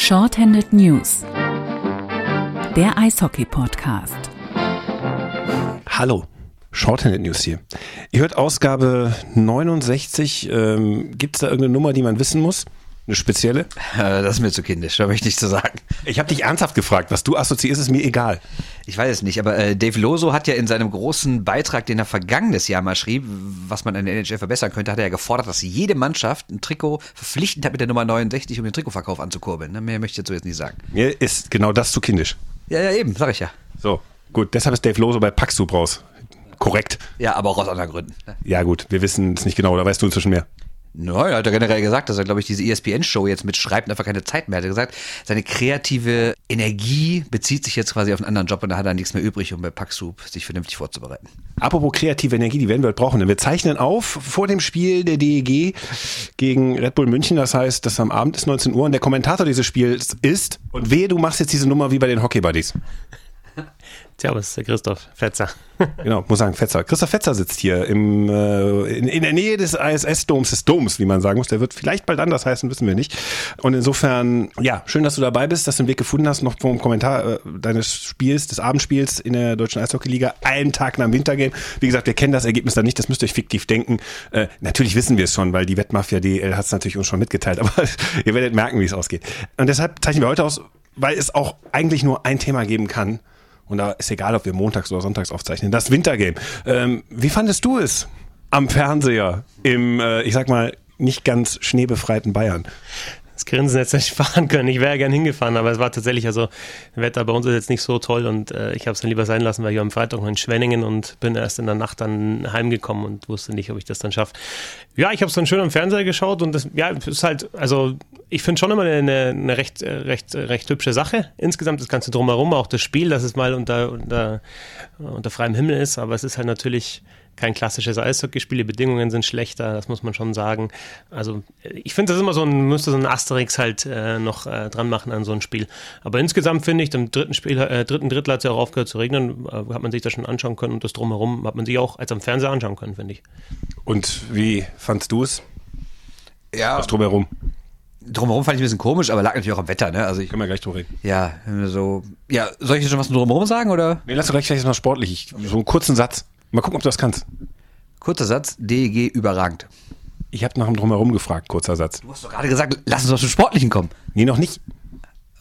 Shorthanded News, der Eishockey-Podcast. Hallo, Shorthanded News hier. Ihr hört Ausgabe 69. Ähm, Gibt es da irgendeine Nummer, die man wissen muss? Eine spezielle? Äh, Das ist mir zu kindisch, da möchte ich nichts zu sagen. Ich habe dich ernsthaft gefragt, was du assoziierst, ist mir egal. Ich weiß es nicht, aber äh, Dave Loso hat ja in seinem großen Beitrag, den er vergangenes Jahr mal schrieb, was man an der NHL verbessern könnte, hat er ja gefordert, dass jede Mannschaft ein Trikot verpflichtend hat mit der Nummer 69, um den Trikotverkauf anzukurbeln. Ne? Mehr möchte ich dazu jetzt nicht sagen. Mir ist genau das zu kindisch. Ja, ja, eben, sag ich ja. So, gut, deshalb ist Dave Lose bei Paxsoup raus. Korrekt. Ja, aber auch aus anderen Gründen. Ja gut, wir wissen es nicht genau, da weißt du inzwischen mehr. Nein, hat er generell gesagt, dass er, glaube ich, diese ESPN-Show jetzt mitschreibt einfach keine Zeit mehr hat. Er gesagt, seine kreative Energie bezieht sich jetzt quasi auf einen anderen Job und da hat er nichts mehr übrig, um bei Paxsoup sich vernünftig vorzubereiten. Apropos kreative Energie, die werden wir heute brauchen. Denn wir zeichnen auf vor dem Spiel der DEG gegen Red Bull München. Das heißt, das am Abend ist 19 Uhr und der Kommentator dieses Spiels ist, und wehe, du machst jetzt diese Nummer wie bei den Hockey Buddies. Servus, der Christoph Fetzer. Genau, muss sagen, Fetzer. Christoph Fetzer sitzt hier im, äh, in, in der Nähe des ISS-Doms, des Doms, wie man sagen muss. Der wird vielleicht bald anders heißen, wissen wir nicht. Und insofern, ja, schön, dass du dabei bist, dass du den Weg gefunden hast, noch vom Kommentar äh, deines Spiels, des Abendspiels in der Deutschen Eishockey-Liga, einen Tag nach dem Wintergame. Wie gesagt, wir kennen das Ergebnis da nicht, das müsst ihr euch fiktiv denken. Äh, natürlich wissen wir es schon, weil die Wettmafia DL hat es natürlich uns schon mitgeteilt, aber ihr werdet merken, wie es ausgeht. Und deshalb zeichnen wir heute aus, weil es auch eigentlich nur ein Thema geben kann, und da ist egal, ob wir montags oder sonntags aufzeichnen. Das Wintergame. Ähm, wie fandest du es am Fernseher im, äh, ich sag mal, nicht ganz schneebefreiten Bayern? Das Grinsen hätte nicht fahren können. Ich wäre gern hingefahren, aber es war tatsächlich, also Wetter bei uns ist jetzt nicht so toll und äh, ich habe es dann lieber sein lassen, weil ich war am Freitag noch in Schwenningen und bin erst in der Nacht dann heimgekommen und wusste nicht, ob ich das dann schaffe. Ja, ich habe es dann schön am Fernseher geschaut und das, ja, ist halt, also ich finde schon immer eine, eine recht, äh, recht, äh, recht hübsche Sache. Insgesamt das Ganze drumherum, auch das Spiel, dass es mal unter, unter, unter freiem Himmel ist, aber es ist halt natürlich kein klassisches Eishockeyspiel, die Bedingungen sind schlechter, das muss man schon sagen. Also ich finde das immer so ein, müsste so ein Asterix halt äh, noch äh, dran machen an so ein Spiel. Aber insgesamt finde ich, im dritten Spiel, äh, dritten Drittel hat es ja auch aufgehört zu regnen, äh, hat man sich das schon anschauen können und das drumherum hat man sich auch als am Fernseher anschauen können, finde ich. Und wie fandst du es? Ja, Das drumherum. drumherum fand ich ein bisschen komisch, aber lag natürlich auch am Wetter, ne? Also ich, Können wir gleich drüber reden. ja, so, ja, soll ich jetzt schon was drumherum sagen oder? Nee, lass doch gleich vielleicht mal sportlich. Ich, so einen kurzen Satz. Mal gucken, ob du das kannst. Kurzer Satz, DEG überragend. Ich habe nach dem Drumherum gefragt, kurzer Satz. Du hast doch gerade gesagt, lass uns doch zum Sportlichen kommen. Nee, noch nicht.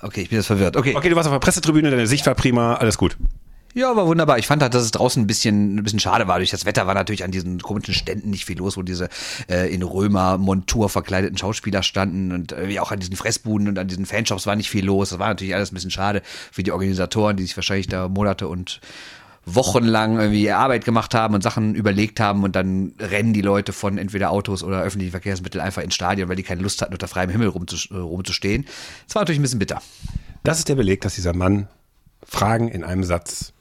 Okay, ich bin jetzt verwirrt. Okay. Okay, du warst auf der Pressetribüne, deine Sicht war prima, alles gut. Ja, war wunderbar. Ich fand halt, dass es draußen ein bisschen, ein bisschen schade war. Durch das Wetter war natürlich an diesen komischen Ständen nicht viel los, wo diese äh, in Römer-Montur verkleideten Schauspieler standen und äh, auch an diesen Fressbuden und an diesen Fanshops war nicht viel los. Das war natürlich alles ein bisschen schade für die Organisatoren, die sich wahrscheinlich da Monate und wochenlang irgendwie Arbeit gemacht haben und Sachen überlegt haben und dann rennen die Leute von entweder Autos oder öffentlichen Verkehrsmitteln einfach ins Stadion, weil die keine Lust hatten, unter freiem Himmel äh, rumzustehen. Das war natürlich ein bisschen bitter. Das ist der Beleg, dass dieser Mann Fragen in einem Satz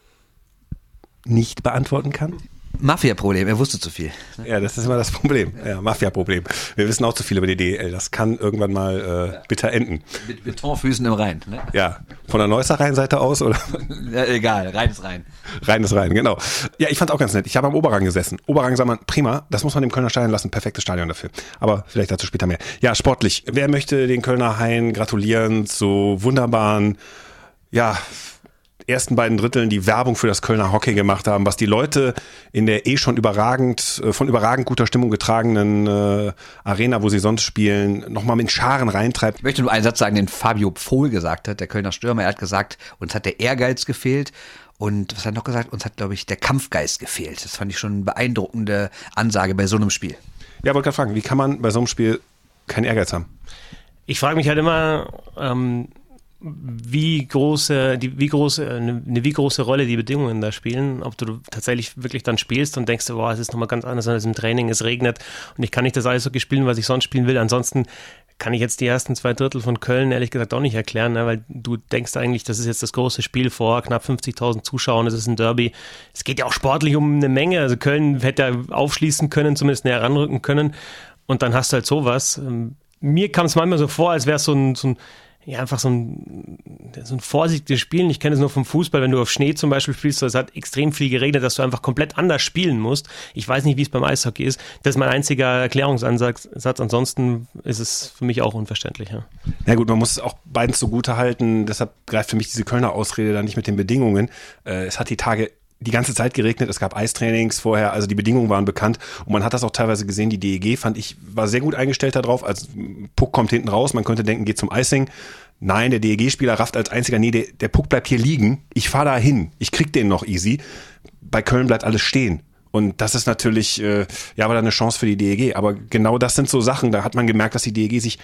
nicht beantworten kann. Mafia-Problem, er wusste zu viel. Ja, das ist immer das Problem. Ja, Mafia-Problem. Wir wissen auch zu viel über die DL. Das kann irgendwann mal äh, bitter enden. Mit Betonfüßen im Rhein. Ne? Ja, von der Neusser Rheinseite aus oder Ja, egal, rein ist rein. rein ist rein, genau. Ja, ich fand's auch ganz nett. Ich habe am Oberrang gesessen. Oberrang sagt man, prima, das muss man dem Kölner Stadion lassen. Perfektes Stadion dafür. Aber vielleicht dazu später mehr. Ja, sportlich. Wer möchte den Kölner Haien gratulieren zu wunderbaren, ja, ersten beiden Dritteln, die Werbung für das Kölner Hockey gemacht haben, was die Leute in der eh schon überragend, äh, von überragend guter Stimmung getragenen äh, Arena, wo sie sonst spielen, nochmal mit Scharen reintreibt. Ich möchte nur einen Satz sagen, den Fabio Pfohl gesagt hat, der Kölner Stürmer. Er hat gesagt, uns hat der Ehrgeiz gefehlt. Und was hat er noch gesagt? Uns hat, glaube ich, der Kampfgeist gefehlt. Das fand ich schon eine beeindruckende Ansage bei so einem Spiel. Ja, wollte gerade fragen, wie kann man bei so einem Spiel keinen Ehrgeiz haben? Ich frage mich halt immer, ähm, wie große, die, wie große, eine, wie große Rolle die Bedingungen da spielen, ob du tatsächlich wirklich dann spielst und denkst, boah, es ist nochmal ganz anders als im Training, es regnet und ich kann nicht das Eishockey spielen, was ich sonst spielen will. Ansonsten kann ich jetzt die ersten zwei Drittel von Köln ehrlich gesagt auch nicht erklären, ne? weil du denkst eigentlich, das ist jetzt das große Spiel vor knapp 50.000 Zuschauern, es ist ein Derby. Es geht ja auch sportlich um eine Menge, also Köln hätte aufschließen können, zumindest näher ranrücken können und dann hast du halt sowas. Ähm, Mir kam es manchmal so vor, als wäre es so ein, so ein ja, einfach so ein, so ein vorsichtiges Spielen. Ich kenne es nur vom Fußball, wenn du auf Schnee zum Beispiel spielst, es hat extrem viel geregnet, dass du einfach komplett anders spielen musst. Ich weiß nicht, wie es beim Eishockey ist. Das ist mein einziger Erklärungsansatz. Ansonsten ist es für mich auch unverständlich. Ja, ja gut, man muss es auch beiden zugute halten. Deshalb greift für mich diese Kölner Ausrede da nicht mit den Bedingungen. Äh, es hat die Tage die ganze Zeit geregnet, es gab Eistrainings vorher, also die Bedingungen waren bekannt und man hat das auch teilweise gesehen. Die DEG fand ich, war sehr gut eingestellt darauf. Als Puck kommt hinten raus, man könnte denken, geht zum Icing. Nein, der DEG-Spieler rafft als einziger, nee, der, der Puck bleibt hier liegen. Ich fahre da hin, ich krieg den noch easy. Bei Köln bleibt alles stehen. Und das ist natürlich, äh, ja, war da eine Chance für die DEG. Aber genau das sind so Sachen, da hat man gemerkt, dass die DEG sich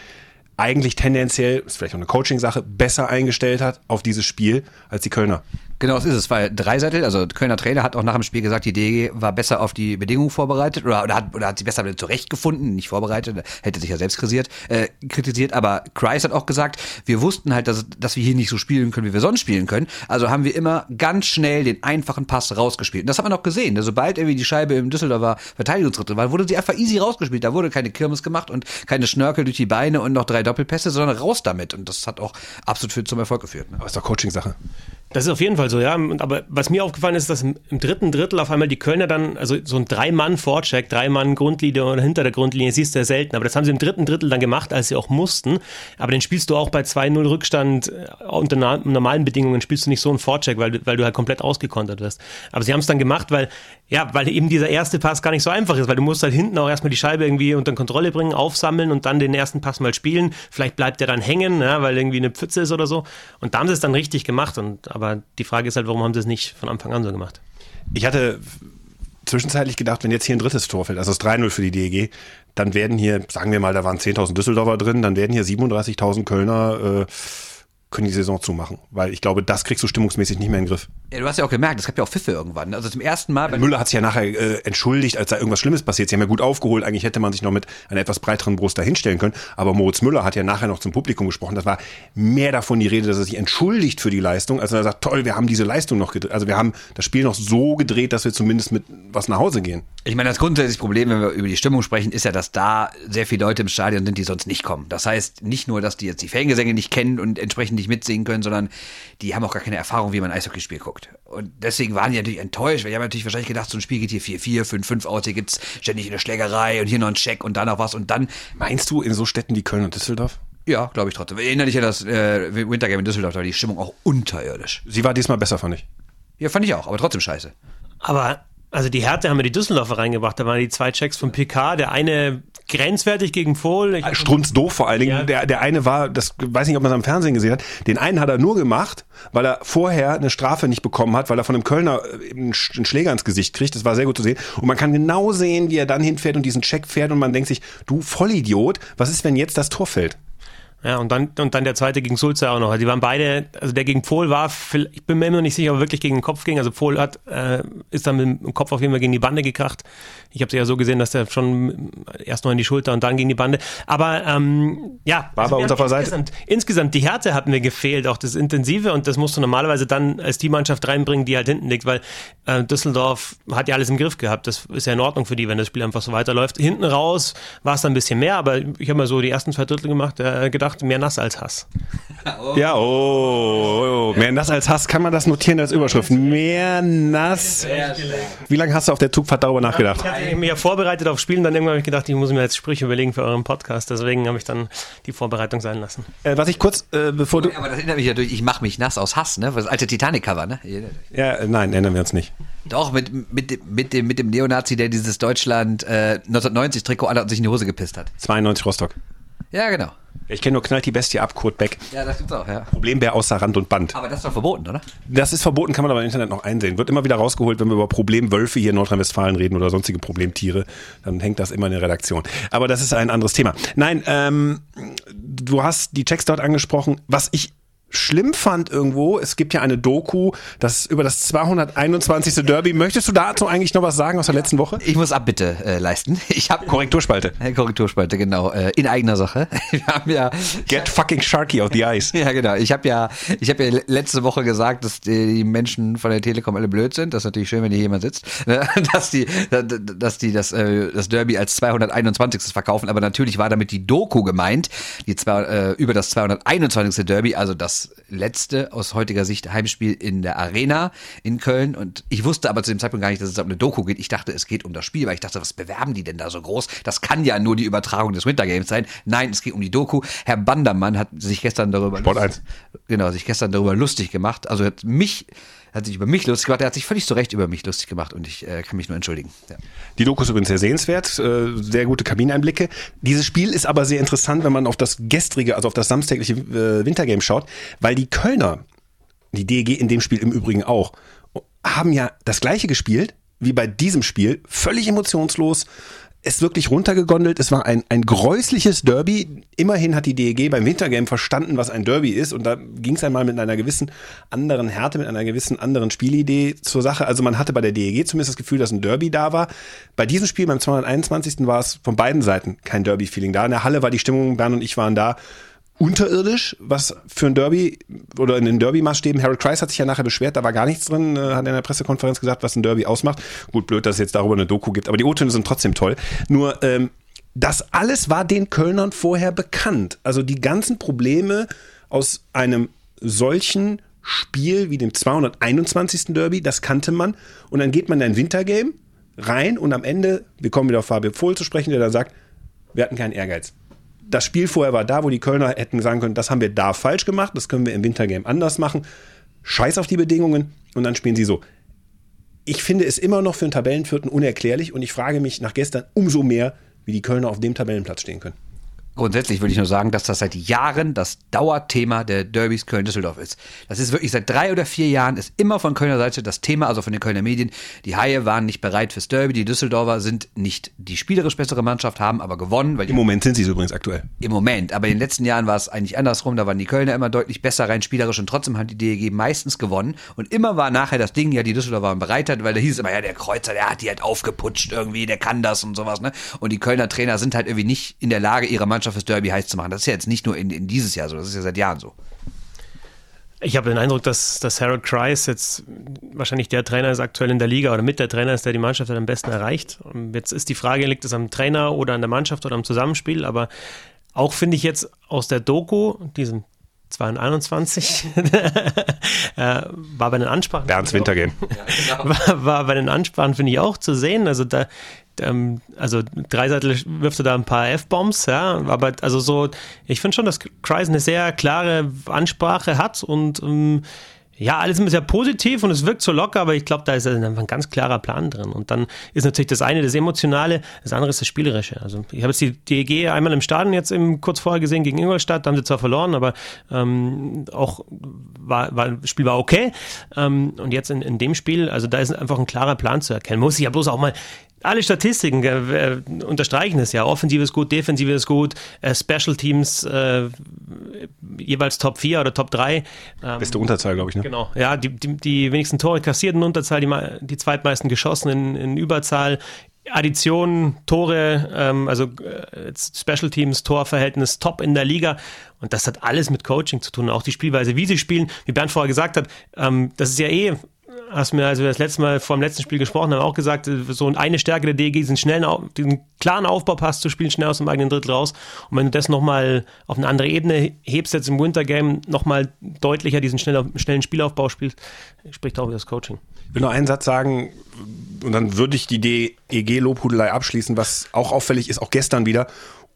eigentlich tendenziell, ist vielleicht auch eine Coaching-Sache, besser eingestellt hat auf dieses Spiel als die Kölner. Genau, das ist es, weil Dreiseitel, also Kölner Trainer, hat auch nach dem Spiel gesagt, die DG war besser auf die Bedingungen vorbereitet oder, oder, hat, oder hat sie besser zurechtgefunden, nicht vorbereitet, hätte sich ja selbst kritisiert, äh, kritisiert, aber Kreis hat auch gesagt, wir wussten halt, dass, dass wir hier nicht so spielen können, wie wir sonst spielen können, also haben wir immer ganz schnell den einfachen Pass rausgespielt. Und das hat man auch gesehen, ne? sobald irgendwie die Scheibe im Düsseldorfer Verteidigungsdrittel war, wurde sie einfach easy rausgespielt, da wurde keine Kirmes gemacht und keine Schnörkel durch die Beine und noch drei Doppelpässe, sondern raus damit und das hat auch absolut für, zum Erfolg geführt. Ne? Aber ist doch Coaching-Sache. Das ist auf jeden Fall so, ja. Aber was mir aufgefallen ist, dass im, dritten Drittel auf einmal die Kölner dann, also so ein Drei-Mann-Vorcheck, Drei-Mann-Grundlinie oder hinter der Grundlinie, siehst du ja selten. Aber das haben sie im dritten Drittel dann gemacht, als sie auch mussten. Aber den spielst du auch bei 2-0 Rückstand äh, unter normalen Bedingungen, spielst du nicht so einen Vorcheck, weil, weil du halt komplett ausgekontert wirst. Aber sie haben es dann gemacht, weil, ja, weil eben dieser erste Pass gar nicht so einfach ist, weil du musst halt hinten auch erstmal die Scheibe irgendwie unter Kontrolle bringen, aufsammeln und dann den ersten Pass mal spielen. Vielleicht bleibt der dann hängen, ja, weil irgendwie eine Pfütze ist oder so. Und da haben sie es dann richtig gemacht. Und, aber die Frage ist halt, warum haben sie es nicht von Anfang an so gemacht? Ich hatte zwischenzeitlich gedacht, wenn jetzt hier ein drittes Tor fällt, also das 3-0 für die DEG, dann werden hier, sagen wir mal, da waren 10.000 Düsseldorfer drin, dann werden hier 37.000 Kölner äh, können die Saison zumachen. Weil ich glaube, das kriegst du stimmungsmäßig nicht mehr in den Griff. Ja, du hast ja auch gemerkt, es gab ja auch Pfiffe irgendwann. Also zum ersten Mal. Müller hat sich ja nachher äh, entschuldigt, als da irgendwas Schlimmes passiert. Sie haben ja gut aufgeholt. Eigentlich hätte man sich noch mit einer etwas breiteren Brust dahinstellen können. Aber Moritz Müller hat ja nachher noch zum Publikum gesprochen. Das war mehr davon die Rede, dass er sich entschuldigt für die Leistung, als er sagt, toll, wir haben diese Leistung noch gedreht. Also wir haben das Spiel noch so gedreht, dass wir zumindest mit was nach Hause gehen. Ich meine, das grundsätzliche Problem, wenn wir über die Stimmung sprechen, ist ja, dass da sehr viele Leute im Stadion sind, die sonst nicht kommen. Das heißt nicht nur, dass die jetzt die Fangesänge nicht kennen und entsprechend nicht mitsingen können, sondern die haben auch gar keine Erfahrung, wie man ein Eishockeyspiel guckt. Und deswegen waren die natürlich enttäuscht, weil die haben natürlich wahrscheinlich gedacht, so ein Spiel geht hier 4-4, 5-5 aus, hier gibt's ständig eine Schlägerei und hier noch ein Check und da noch was und dann. Meinst du in so Städten wie Köln und Düsseldorf? Ja, glaube ich trotzdem. Erinnere dich an das äh, Wintergame in Düsseldorf, da war die Stimmung auch unterirdisch. Sie war diesmal besser, fand ich. Ja, fand ich auch, aber trotzdem scheiße. Aber also die Härte haben wir die Düsseldorfer reingebracht. Da waren die zwei Checks von PK. Der eine grenzwertig gegen Fohl. Ich Strunz doof vor allen Dingen. Ja. Der, der eine war, das weiß nicht, ob man es am Fernsehen gesehen hat. Den einen hat er nur gemacht, weil er vorher eine Strafe nicht bekommen hat, weil er von einem Kölner einen Schläger ins Gesicht kriegt. Das war sehr gut zu sehen. Und man kann genau sehen, wie er dann hinfährt und diesen Check fährt und man denkt sich, du Vollidiot, was ist, wenn jetzt das Tor fällt? Ja, und dann, und dann der zweite gegen Sulze auch noch. Also die waren beide, also der gegen Pfohl war, ich bin mir immer noch nicht sicher, ob er wirklich gegen den Kopf ging. Also Pfohl hat, äh, ist dann mit dem Kopf auf jeden Fall gegen die Bande gekracht. Ich habe es ja so gesehen, dass der schon erst noch in die Schulter und dann gegen die Bande. Aber ähm, ja, war also bei unserer Seite. Insgesamt, insgesamt die Härte hat mir gefehlt, auch das Intensive und das musst du normalerweise dann als die Mannschaft reinbringen, die halt hinten liegt, weil äh, Düsseldorf hat ja alles im Griff gehabt. Das ist ja in Ordnung für die, wenn das Spiel einfach so weiterläuft. Hinten raus war es dann ein bisschen mehr, aber ich habe mal so die ersten zwei Drittel gemacht, äh, gedacht, gedacht, mehr nass als Hass. Oh. Ja, oh, oh, mehr nass als Hass, kann man das notieren als Überschrift? Mehr nass. Wie lange hast du auf der Zugfahrt darüber nachgedacht? Ich hatte mich ja vorbereitet auf Spielen, dann irgendwann habe ich gedacht, ich muss mir jetzt Sprüche überlegen für euren Podcast, deswegen habe ich dann die Vorbereitung sein lassen. Äh, was ich kurz, äh, bevor du... Aber das erinnert mich ja durch, ich mache mich nass aus Hass, ne? Das alte Titanic-Cover, ne? Ja, äh, nein, ändern wir uns nicht. Doch, mit, mit, mit, dem, mit dem Neonazi, der dieses Deutschland äh, 1990-Trikot alle sich in die Hose gepisst hat. 92 Rostock. Ja, genau. Ich kenne nur Knallt die Bestie ab, Kurt Beck. Ja, das gibt's auch, ja. Problembär außer Rand und Band. Aber das ist doch verboten, oder? Das ist verboten, kann man aber im Internet noch einsehen. Wird immer wieder rausgeholt, wenn wir über Problemwölfe hier in Nordrhein-Westfalen reden oder sonstige Problemtiere, dann hängt das immer in der Redaktion. Aber das ist ein anderes Thema. Nein, ähm, du hast die Checks dort angesprochen. Was ich schlimm fand irgendwo, es gibt ja eine Doku, das über das 221. Derby. Möchtest du dazu eigentlich noch was sagen aus der letzten Woche? Ich muss Abbitte äh, leisten. Ich habe Korrekturspalte. Äh, Korrekturspalte, genau. Äh, in eigener Sache. Wir haben ja Get fucking Sharky auf the ice. Ja, genau. Ich habe ja, ich habe ja letzte Woche gesagt, dass die Menschen von der Telekom alle blöd sind. Das ist natürlich schön, wenn hier jemand sitzt, ne? dass die, dass die das, äh, das Derby als 221. verkaufen. Aber natürlich war damit die Doku gemeint, die zwei, äh, über das 221. Derby, also das letzte aus heutiger Sicht Heimspiel in der Arena in Köln. Und ich wusste aber zu dem Zeitpunkt gar nicht, dass es um eine Doku geht. Ich dachte, es geht um das Spiel, weil ich dachte, was bewerben die denn da so groß? Das kann ja nur die Übertragung des Winter Games sein. Nein, es geht um die Doku. Herr Bandermann hat sich gestern darüber Sport 1. genau sich gestern darüber lustig gemacht. Also hat mich hat sich über mich lustig gemacht. Er hat sich völlig zu Recht über mich lustig gemacht und ich äh, kann mich nur entschuldigen. Ja. Die Doku ist übrigens sehr sehenswert, äh, sehr gute Kabineinblicke. Dieses Spiel ist aber sehr interessant, wenn man auf das gestrige, also auf das samstägliche äh, Wintergame schaut, weil die Kölner, die DEG in dem Spiel im Übrigen auch, haben ja das gleiche gespielt wie bei diesem Spiel, völlig emotionslos, es wirklich runtergegondelt. Es war ein, ein gräusliches Derby. Immerhin hat die DEG beim Wintergame verstanden, was ein Derby ist. Und da ging es einmal mit einer gewissen anderen Härte, mit einer gewissen anderen Spielidee zur Sache. Also man hatte bei der DEG zumindest das Gefühl, dass ein Derby da war. Bei diesem Spiel, beim 221. war es von beiden Seiten kein Derby-Feeling da. In der Halle war die Stimmung, Bern und ich waren da unterirdisch, was für ein Derby oder in den Derby-Maßstäben. Harold Kreis hat sich ja nachher beschwert, da war gar nichts drin, äh, hat in der Pressekonferenz gesagt, was ein Derby ausmacht. Gut, blöd, dass es jetzt darüber eine Doku gibt, aber die O-Töne sind trotzdem toll. Nur, ähm, das alles war den Kölnern vorher bekannt. Also die ganzen Probleme aus einem solchen Spiel wie dem 221. Derby, das kannte man. Und dann geht man in ein Wintergame rein und am Ende, wir kommen wieder auf Fabio Vohl zu sprechen, der dann sagt, wir hatten keinen Ehrgeiz das Spiel vorher war da, wo die Kölner hätten sagen können, das haben wir da falsch gemacht, das können wir im Wintergame anders machen. Scheiß auf die Bedingungen und dann spielen sie so. Ich finde es immer noch für einen Tabellenvierten unerklärlich und ich frage mich nach gestern umso mehr, wie die Kölner auf dem Tabellenplatz stehen können. Grundsätzlich würde ich nur sagen, dass das seit Jahren das Dauerthema der Derbys Köln-Düsseldorf ist. Das ist wirklich seit drei oder vier Jahren, ist immer von Kölner Seite das Thema, also von den Kölner Medien. Die Haie waren nicht bereit fürs Derby, die Düsseldorfer sind nicht die spielerisch bessere Mannschaft, haben aber gewonnen. Im Moment sind sie es übrigens aktuell. Im Moment, aber in den letzten Jahren war es eigentlich andersrum, da waren die Kölner immer deutlich besser rein spielerisch und trotzdem hat die DEG meistens gewonnen. Und immer war nachher das Ding, ja, die Düsseldorfer waren bereitet, weil da hieß es immer, ja, der Kreuzer, der hat die halt aufgeputscht irgendwie, der kann das und sowas, ne? Und die Kölner Trainer sind halt irgendwie nicht in der Lage, ihre Mannschaft fürs Derby heiß zu machen. Das ist ja jetzt nicht nur in, in dieses Jahr so, das ist ja seit Jahren so. Ich habe den Eindruck, dass, dass Harold Kreis jetzt wahrscheinlich der Trainer ist aktuell in der Liga oder mit der Trainer ist, der die Mannschaft am besten erreicht. Und jetzt ist die Frage, liegt es am Trainer oder an der Mannschaft oder am Zusammenspiel? Aber auch finde ich jetzt aus der Doku, diesem 221, äh, war bei den Ansprachen. Bernds Wintergehen. war, war bei den Ansprachen, finde ich, auch zu sehen. Also da, ähm, also Dreiseitel wirft da ein paar F-Bombs, ja, aber also so, ich finde schon, dass Kreis eine sehr klare Ansprache hat und ähm, ja, alles immer sehr positiv und es wirkt so locker, aber ich glaube, da ist einfach ein ganz klarer Plan drin. Und dann ist natürlich das eine das Emotionale, das andere ist das Spielerische. Also ich habe jetzt die DEG einmal im Stadion jetzt im, kurz vorher gesehen gegen Ingolstadt, da haben sie zwar verloren, aber ähm, auch war, war, das Spiel war okay. Ähm, und jetzt in, in dem Spiel, also da ist einfach ein klarer Plan zu erkennen. Muss ich ja bloß auch mal alle Statistiken äh, unterstreichen es ja. Offensive ist gut, Defensive ist gut, äh, Special Teams äh, jeweils Top 4 oder Top 3. Ähm, Beste Unterzahl, glaube ich, ne? Genau, ja, die, die, die wenigsten Tore kassierten Unterzahl, die, die zweitmeisten geschossen in, in Überzahl. Addition, Tore, ähm, also äh, Special Teams, Torverhältnis top in der Liga. Und das hat alles mit Coaching zu tun. Auch die Spielweise, wie sie spielen, wie Bernd vorher gesagt hat, ähm, das ist ja eh hast mir, als wir das letzte Mal vor dem letzten Spiel gesprochen haben, auch gesagt, so eine Stärke der DG, diesen schnellen, diesen klaren Aufbaupass zu spielen, schnell aus dem eigenen Drittel raus. Und wenn du das nochmal auf eine andere Ebene hebst, jetzt im Wintergame nochmal deutlicher diesen schnellen, schnellen Spielaufbau spielst, spricht auch über das Coaching. Ich will nur einen Satz sagen, und dann würde ich die DEG-Lobhudelei abschließen, was auch auffällig ist, auch gestern wieder.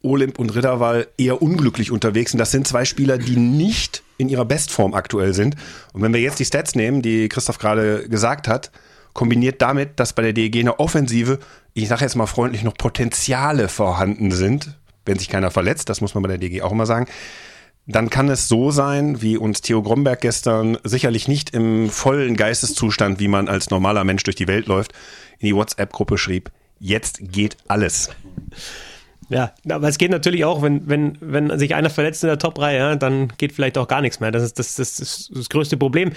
Olymp und Ritterwall eher unglücklich unterwegs. Und das sind zwei Spieler, die nicht in ihrer Bestform aktuell sind. Und wenn wir jetzt die Stats nehmen, die Christoph gerade gesagt hat, kombiniert damit, dass bei der DEG eine Offensive, ich sage jetzt mal freundlich, noch Potenziale vorhanden sind, wenn sich keiner verletzt, das muss man bei der DEG auch immer sagen, dann kann es so sein, wie uns Theo Gromberg gestern sicherlich nicht im vollen Geisteszustand, wie man als normaler Mensch durch die Welt läuft, in die WhatsApp-Gruppe schrieb, jetzt geht alles. Ja, aber es geht natürlich auch, wenn, wenn, wenn sich einer verletzt in der Top-Reihe, ja, dann geht vielleicht auch gar nichts mehr. Das ist das, das, das, das größte Problem.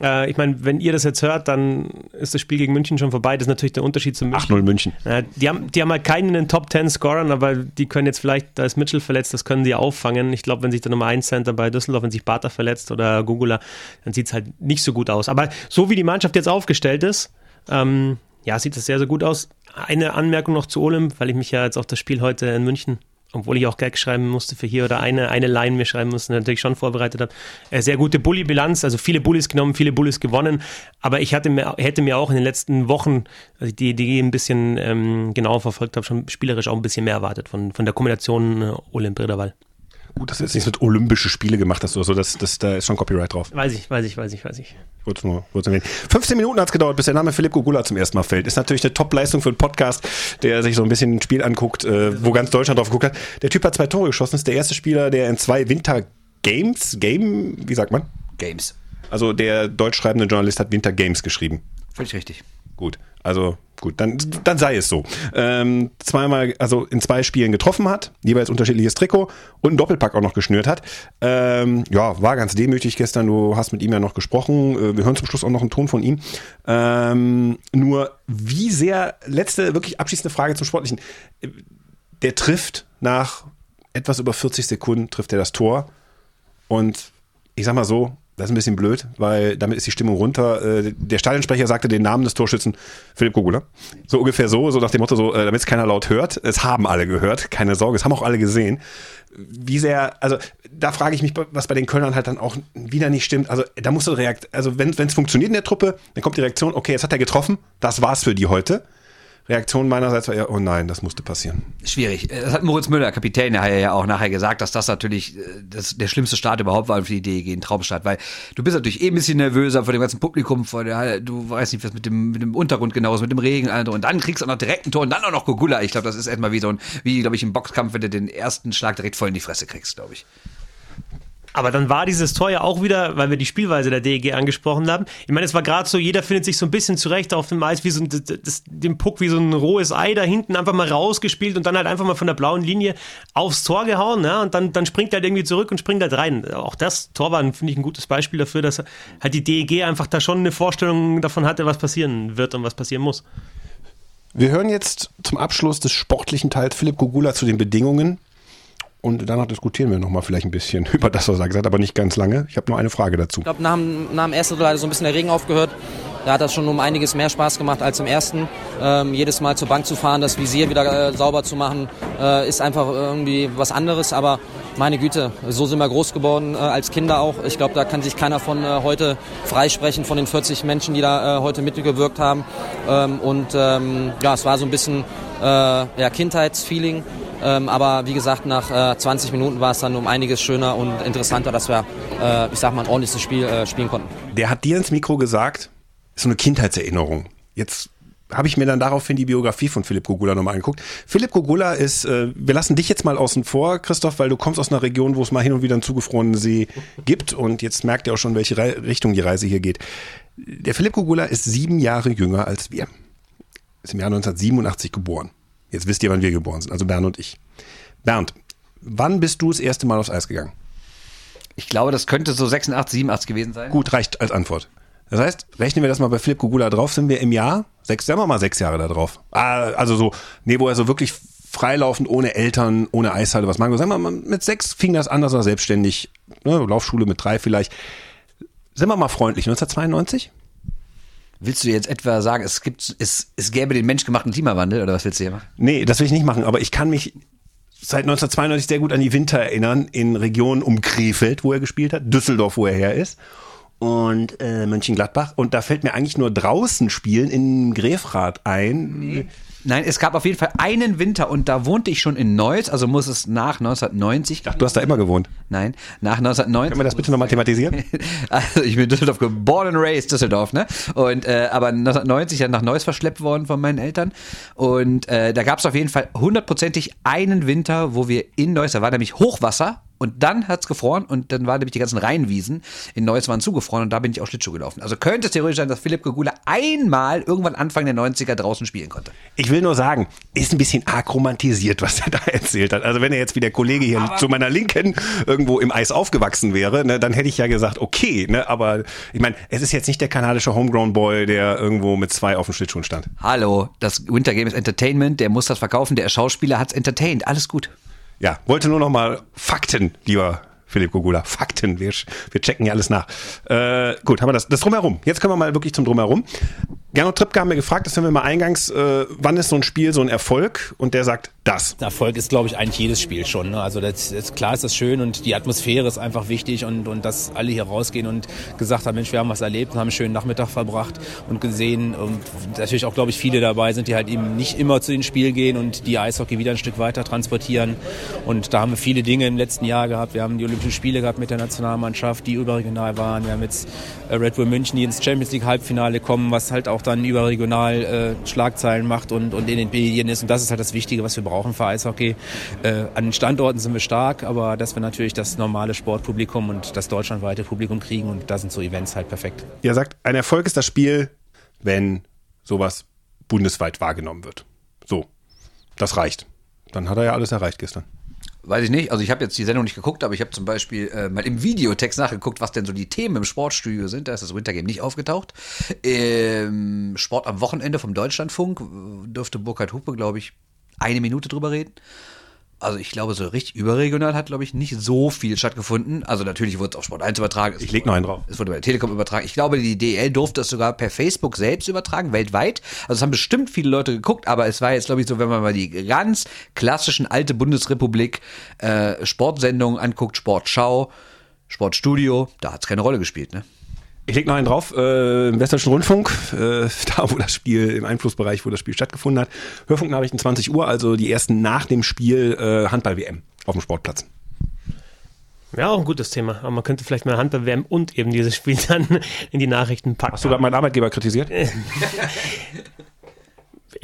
Äh, ich meine, wenn ihr das jetzt hört, dann ist das Spiel gegen München schon vorbei. Das ist natürlich der Unterschied zu München. 8-0 München. Ja, die, haben, die haben halt keinen in den Top 10 Scorern, aber die können jetzt vielleicht, da ist Mitchell verletzt, das können sie auffangen. Ich glaube, wenn sich der Nummer 1 Center bei Düsseldorf, wenn sich Barter verletzt oder Gugula, dann sieht es halt nicht so gut aus. Aber so wie die Mannschaft jetzt aufgestellt ist, ähm, ja, sieht es sehr, sehr gut aus. Eine Anmerkung noch zu Olymp, weil ich mich ja jetzt auf das Spiel heute in München obwohl ich auch Gag schreiben musste für hier oder eine, eine Line mir schreiben musste, natürlich schon vorbereitet habe. Äh, sehr gute Bully-Bilanz, also viele Bullies genommen, viele Bullies gewonnen. Aber ich hatte mir, hätte mir auch in den letzten Wochen, also die Idee ein bisschen ähm, genauer verfolgt habe, schon spielerisch auch ein bisschen mehr erwartet von, von der Kombination äh, Olymp-Ridderwall. Gut, dass du jetzt nicht mit Olympische Spiele gemacht hast oder so, das, das, da ist schon Copyright drauf. Weiß ich, weiß ich, weiß ich, weiß ich. Kurz nur, kurz erwähnen. 15 Minuten hat es gedauert, bis der Name Philipp Gugula zum ersten Mal fällt. Ist natürlich eine Top-Leistung für einen Podcast, der sich so ein bisschen ein Spiel anguckt, äh, wo ganz Deutschland drauf geguckt hat. Der Typ hat zwei Tore geschossen, ist der erste Spieler, der in zwei Winter Games, Game, wie sagt man? Games. Also der deutsch schreibende Journalist hat Winter Games geschrieben. Völlig richtig. Gut, also gut, dann, dann sei es so. Ähm, zweimal, also in zwei Spielen getroffen hat, jeweils unterschiedliches Trikot und einen Doppelpack auch noch geschnürt hat. Ähm, ja, war ganz demütig gestern. Du hast mit ihm ja noch gesprochen. Äh, wir hören zum Schluss auch noch einen Ton von ihm. Ähm, nur wie sehr, letzte wirklich abschließende Frage zum Sportlichen. Der trifft nach etwas über 40 Sekunden, trifft er das Tor. Und ich sag mal so, das ist ein bisschen blöd, weil damit ist die Stimmung runter. Äh, der Stadionsprecher sagte den Namen des Torschützen Philipp Gugula. So ungefähr so, so nach dem Motto, so, äh, damit es keiner laut hört. Es haben alle gehört, keine Sorge, es haben auch alle gesehen. Wie sehr, also da frage ich mich, was bei den Kölnern halt dann auch wieder nicht stimmt. Also da musst du reakt, also wenn es funktioniert in der Truppe, dann kommt die Reaktion, okay, jetzt hat er getroffen, das war's für die heute. Reaktion meinerseits war eher, oh nein, das musste passieren. Schwierig. Das hat Moritz Müller, Kapitän, der ja auch nachher gesagt, dass das natürlich das, der schlimmste Start überhaupt war für die DEG, ein Traumstart, weil du bist natürlich eh ein bisschen nervöser vor dem ganzen Publikum, vor der, du weißt nicht, was mit dem, mit dem Untergrund genau ist, mit dem Regen und dann kriegst du auch noch direkt ein Tor und dann auch noch Gugula. Ich glaube, das ist erstmal wie so ein, wie, glaube ich, im Boxkampf, wenn du den ersten Schlag direkt voll in die Fresse kriegst, glaube ich. Aber dann war dieses Tor ja auch wieder, weil wir die Spielweise der DEG angesprochen haben. Ich meine, es war gerade so, jeder findet sich so ein bisschen zurecht auf dem Eis, wie so ein, das, den Puck wie so ein rohes Ei da hinten einfach mal rausgespielt und dann halt einfach mal von der blauen Linie aufs Tor gehauen, ja, und dann, dann springt er halt irgendwie zurück und springt halt rein. Auch das Tor war, finde ich, ein gutes Beispiel dafür, dass halt die DEG einfach da schon eine Vorstellung davon hatte, was passieren wird und was passieren muss. Wir hören jetzt zum Abschluss des sportlichen Teils Philipp Gugula zu den Bedingungen und danach diskutieren wir nochmal vielleicht ein bisschen über das, was er gesagt hat, aber nicht ganz lange. Ich habe nur eine Frage dazu. Ich glaube, nach, nach dem ersten Drittel hat so ein bisschen der Regen aufgehört. Da hat das schon um einiges mehr Spaß gemacht als im ersten. Ähm, jedes Mal zur Bank zu fahren, das Visier wieder äh, sauber zu machen, äh, ist einfach irgendwie was anderes. Aber meine Güte, so sind wir groß geworden, äh, als Kinder auch. Ich glaube, da kann sich keiner von äh, heute freisprechen, von den 40 Menschen, die da äh, heute mitgewirkt haben. Ähm, und ähm, ja, es war so ein bisschen äh, ja, Kindheitsfeeling. Ähm, aber wie gesagt, nach äh, 20 Minuten war es dann um einiges schöner und interessanter, dass wir, äh, ich sag mal, ein ordentliches Spiel äh, spielen konnten. Der hat dir ins Mikro gesagt, ist so eine Kindheitserinnerung. Jetzt habe ich mir dann daraufhin die Biografie von Philipp Gogula nochmal angeguckt. Philipp Gogula ist, äh, wir lassen dich jetzt mal außen vor, Christoph, weil du kommst aus einer Region, wo es mal hin und wieder einen zugefrorenen See gibt und jetzt merkt ihr auch schon, welche Re Richtung die Reise hier geht. Der Philipp Gogula ist sieben Jahre jünger als wir. Ist im Jahr 1987 geboren. Jetzt wisst ihr, wann wir geboren sind, also Bernd und ich. Bernd, wann bist du das erste Mal aufs Eis gegangen? Ich glaube, das könnte so 86, 87 gewesen sein. Gut, reicht als Antwort. Das heißt, rechnen wir das mal bei Philipp Gugula drauf, sind wir im Jahr, sechs, sagen wir mal sechs Jahre da drauf. Ah, also so, nee, wo er so wirklich freilaufend, ohne Eltern, ohne Eishalle, was machen wir. Sagen wir mal, mit sechs fing das an, dass er selbstständig, ne, Laufschule mit drei vielleicht. Sind wir mal freundlich, 1992? Willst du jetzt etwa sagen, es gibt, es, es gäbe den menschgemachten Klimawandel oder was willst du hier machen? Nee, das will ich nicht machen, aber ich kann mich seit 1992 sehr gut an die Winter erinnern, in Regionen um Krefeld, wo er gespielt hat, Düsseldorf, wo er her ist und äh, Mönchengladbach. Und da fällt mir eigentlich nur draußen spielen in Grefrath ein. Nee. Nein, es gab auf jeden Fall einen Winter und da wohnte ich schon in Neuss, also muss es nach 1990. Ach, du hast da immer gewohnt? Nein, nach 1990. Können wir das bitte nochmal thematisieren? also ich bin in Düsseldorf geboren and raised, Düsseldorf, ne? Und äh, aber 1990 dann nach Neuss verschleppt worden von meinen Eltern und äh, da gab es auf jeden Fall hundertprozentig einen Winter, wo wir in Neuss, da war nämlich Hochwasser Und dann hat's gefroren und dann waren nämlich die ganzen Rheinwiesen in Neuss waren zugefroren und da bin ich auch Schlittschuh gelaufen. Also könnte es theoretisch sein, dass Philipp Gogula einmal irgendwann Anfang der 90er draußen spielen konnte. Ich will nur sagen, ist ein bisschen arg romantisiert, was er da erzählt hat. Also wenn er jetzt wie der Kollege hier zu meiner Linken irgendwo im Eis aufgewachsen wäre, ne, dann hätte ich ja gesagt, okay, ne, aber ich meine, es ist jetzt nicht der kanadische Homegrown Boy, der irgendwo mit zwei auf dem Schlittschuhen stand. Hallo, das Winter Game ist Entertainment, der muss das verkaufen, der Schauspieler hat's entertained, alles gut. Ja, wollte nur noch mal Fakten, lieber Philipp Gogula. Fakten, wir, wir checken ja alles nach. Äh, gut, haben wir das, das Drumherum. Jetzt kommen wir mal wirklich zum Drumherum. Gernot Trippke haben wir gefragt, das haben wir mal eingangs, äh, wann ist so ein Spiel so ein Erfolg? Und der sagt, das. Erfolg ist, glaube ich, eigentlich jedes Spiel schon. Ne? Also das, das, klar ist das schön und die Atmosphäre ist einfach wichtig und, und dass alle hier rausgehen und gesagt haben, Mensch, wir haben was erlebt und haben einen schönen Nachmittag verbracht und gesehen. Und natürlich auch, glaube ich, viele dabei sind, die halt eben nicht immer zu den Spielen gehen und die Eishockey wieder ein Stück weiter transportieren. Und da haben wir viele Dinge im letzten Jahr gehabt. Wir haben die Olympischen Spiele gehabt mit der Nationalmannschaft, die überregional waren. Wir haben jetzt äh, Red Bull München, die ins Champions League Halbfinale kommen, was halt auch dann überregional äh, Schlagzeilen macht und, und in den Medien ist. Und das ist halt das Wichtige, was wir brauchen für Eishockey. Äh, an den Standorten sind wir stark, aber dass wir natürlich das normale Sportpublikum und das deutschlandweite Publikum kriegen und da sind so Events halt perfekt. Er sagt, ein Erfolg ist das Spiel, wenn sowas bundesweit wahrgenommen wird. So, das reicht. Dann hat er ja alles erreicht gestern. Weiß ich nicht. Also ich habe jetzt die Sendung nicht geguckt, aber ich habe zum Beispiel äh, mal im Videotext nachgeguckt, was denn so die Themen im Sportstudio sind. Da ist das Wintergame nicht aufgetaucht. Ähm, Sport am Wochenende vom Deutschlandfunk äh, dürfte Burkhard Hupe, glaube ich, eine Minute drüber reden. Also ich glaube, so richtig überregional hat, glaube ich, nicht so viel stattgefunden. Also natürlich wurde es auf Sport 1 übertragen. Ich leg noch einen drauf. Es wurde bei der Telekom übertragen. Ich glaube, die DL durfte es sogar per Facebook selbst übertragen, weltweit. Also es haben bestimmt viele Leute geguckt, aber es war jetzt, glaube ich, so, wenn man mal die ganz klassischen alte Bundesrepublik äh, Sportsendungen anguckt, Sportschau, Sportstudio, da hat es keine Rolle gespielt, ne? Ich leg noch einen drauf, äh, im Westdeutschen Rundfunk, äh, da wo das Spiel, im Einflussbereich, wo das Spiel stattgefunden hat. Hörfunknachrichten 20 Uhr, also die ersten nach dem Spiel äh, Handball-WM auf dem Sportplatz. Ja, auch ein gutes Thema. Aber man könnte vielleicht mal Handball-WM und eben dieses Spiel dann in die Nachrichten packen. Hast du gerade meinen Arbeitgeber kritisiert?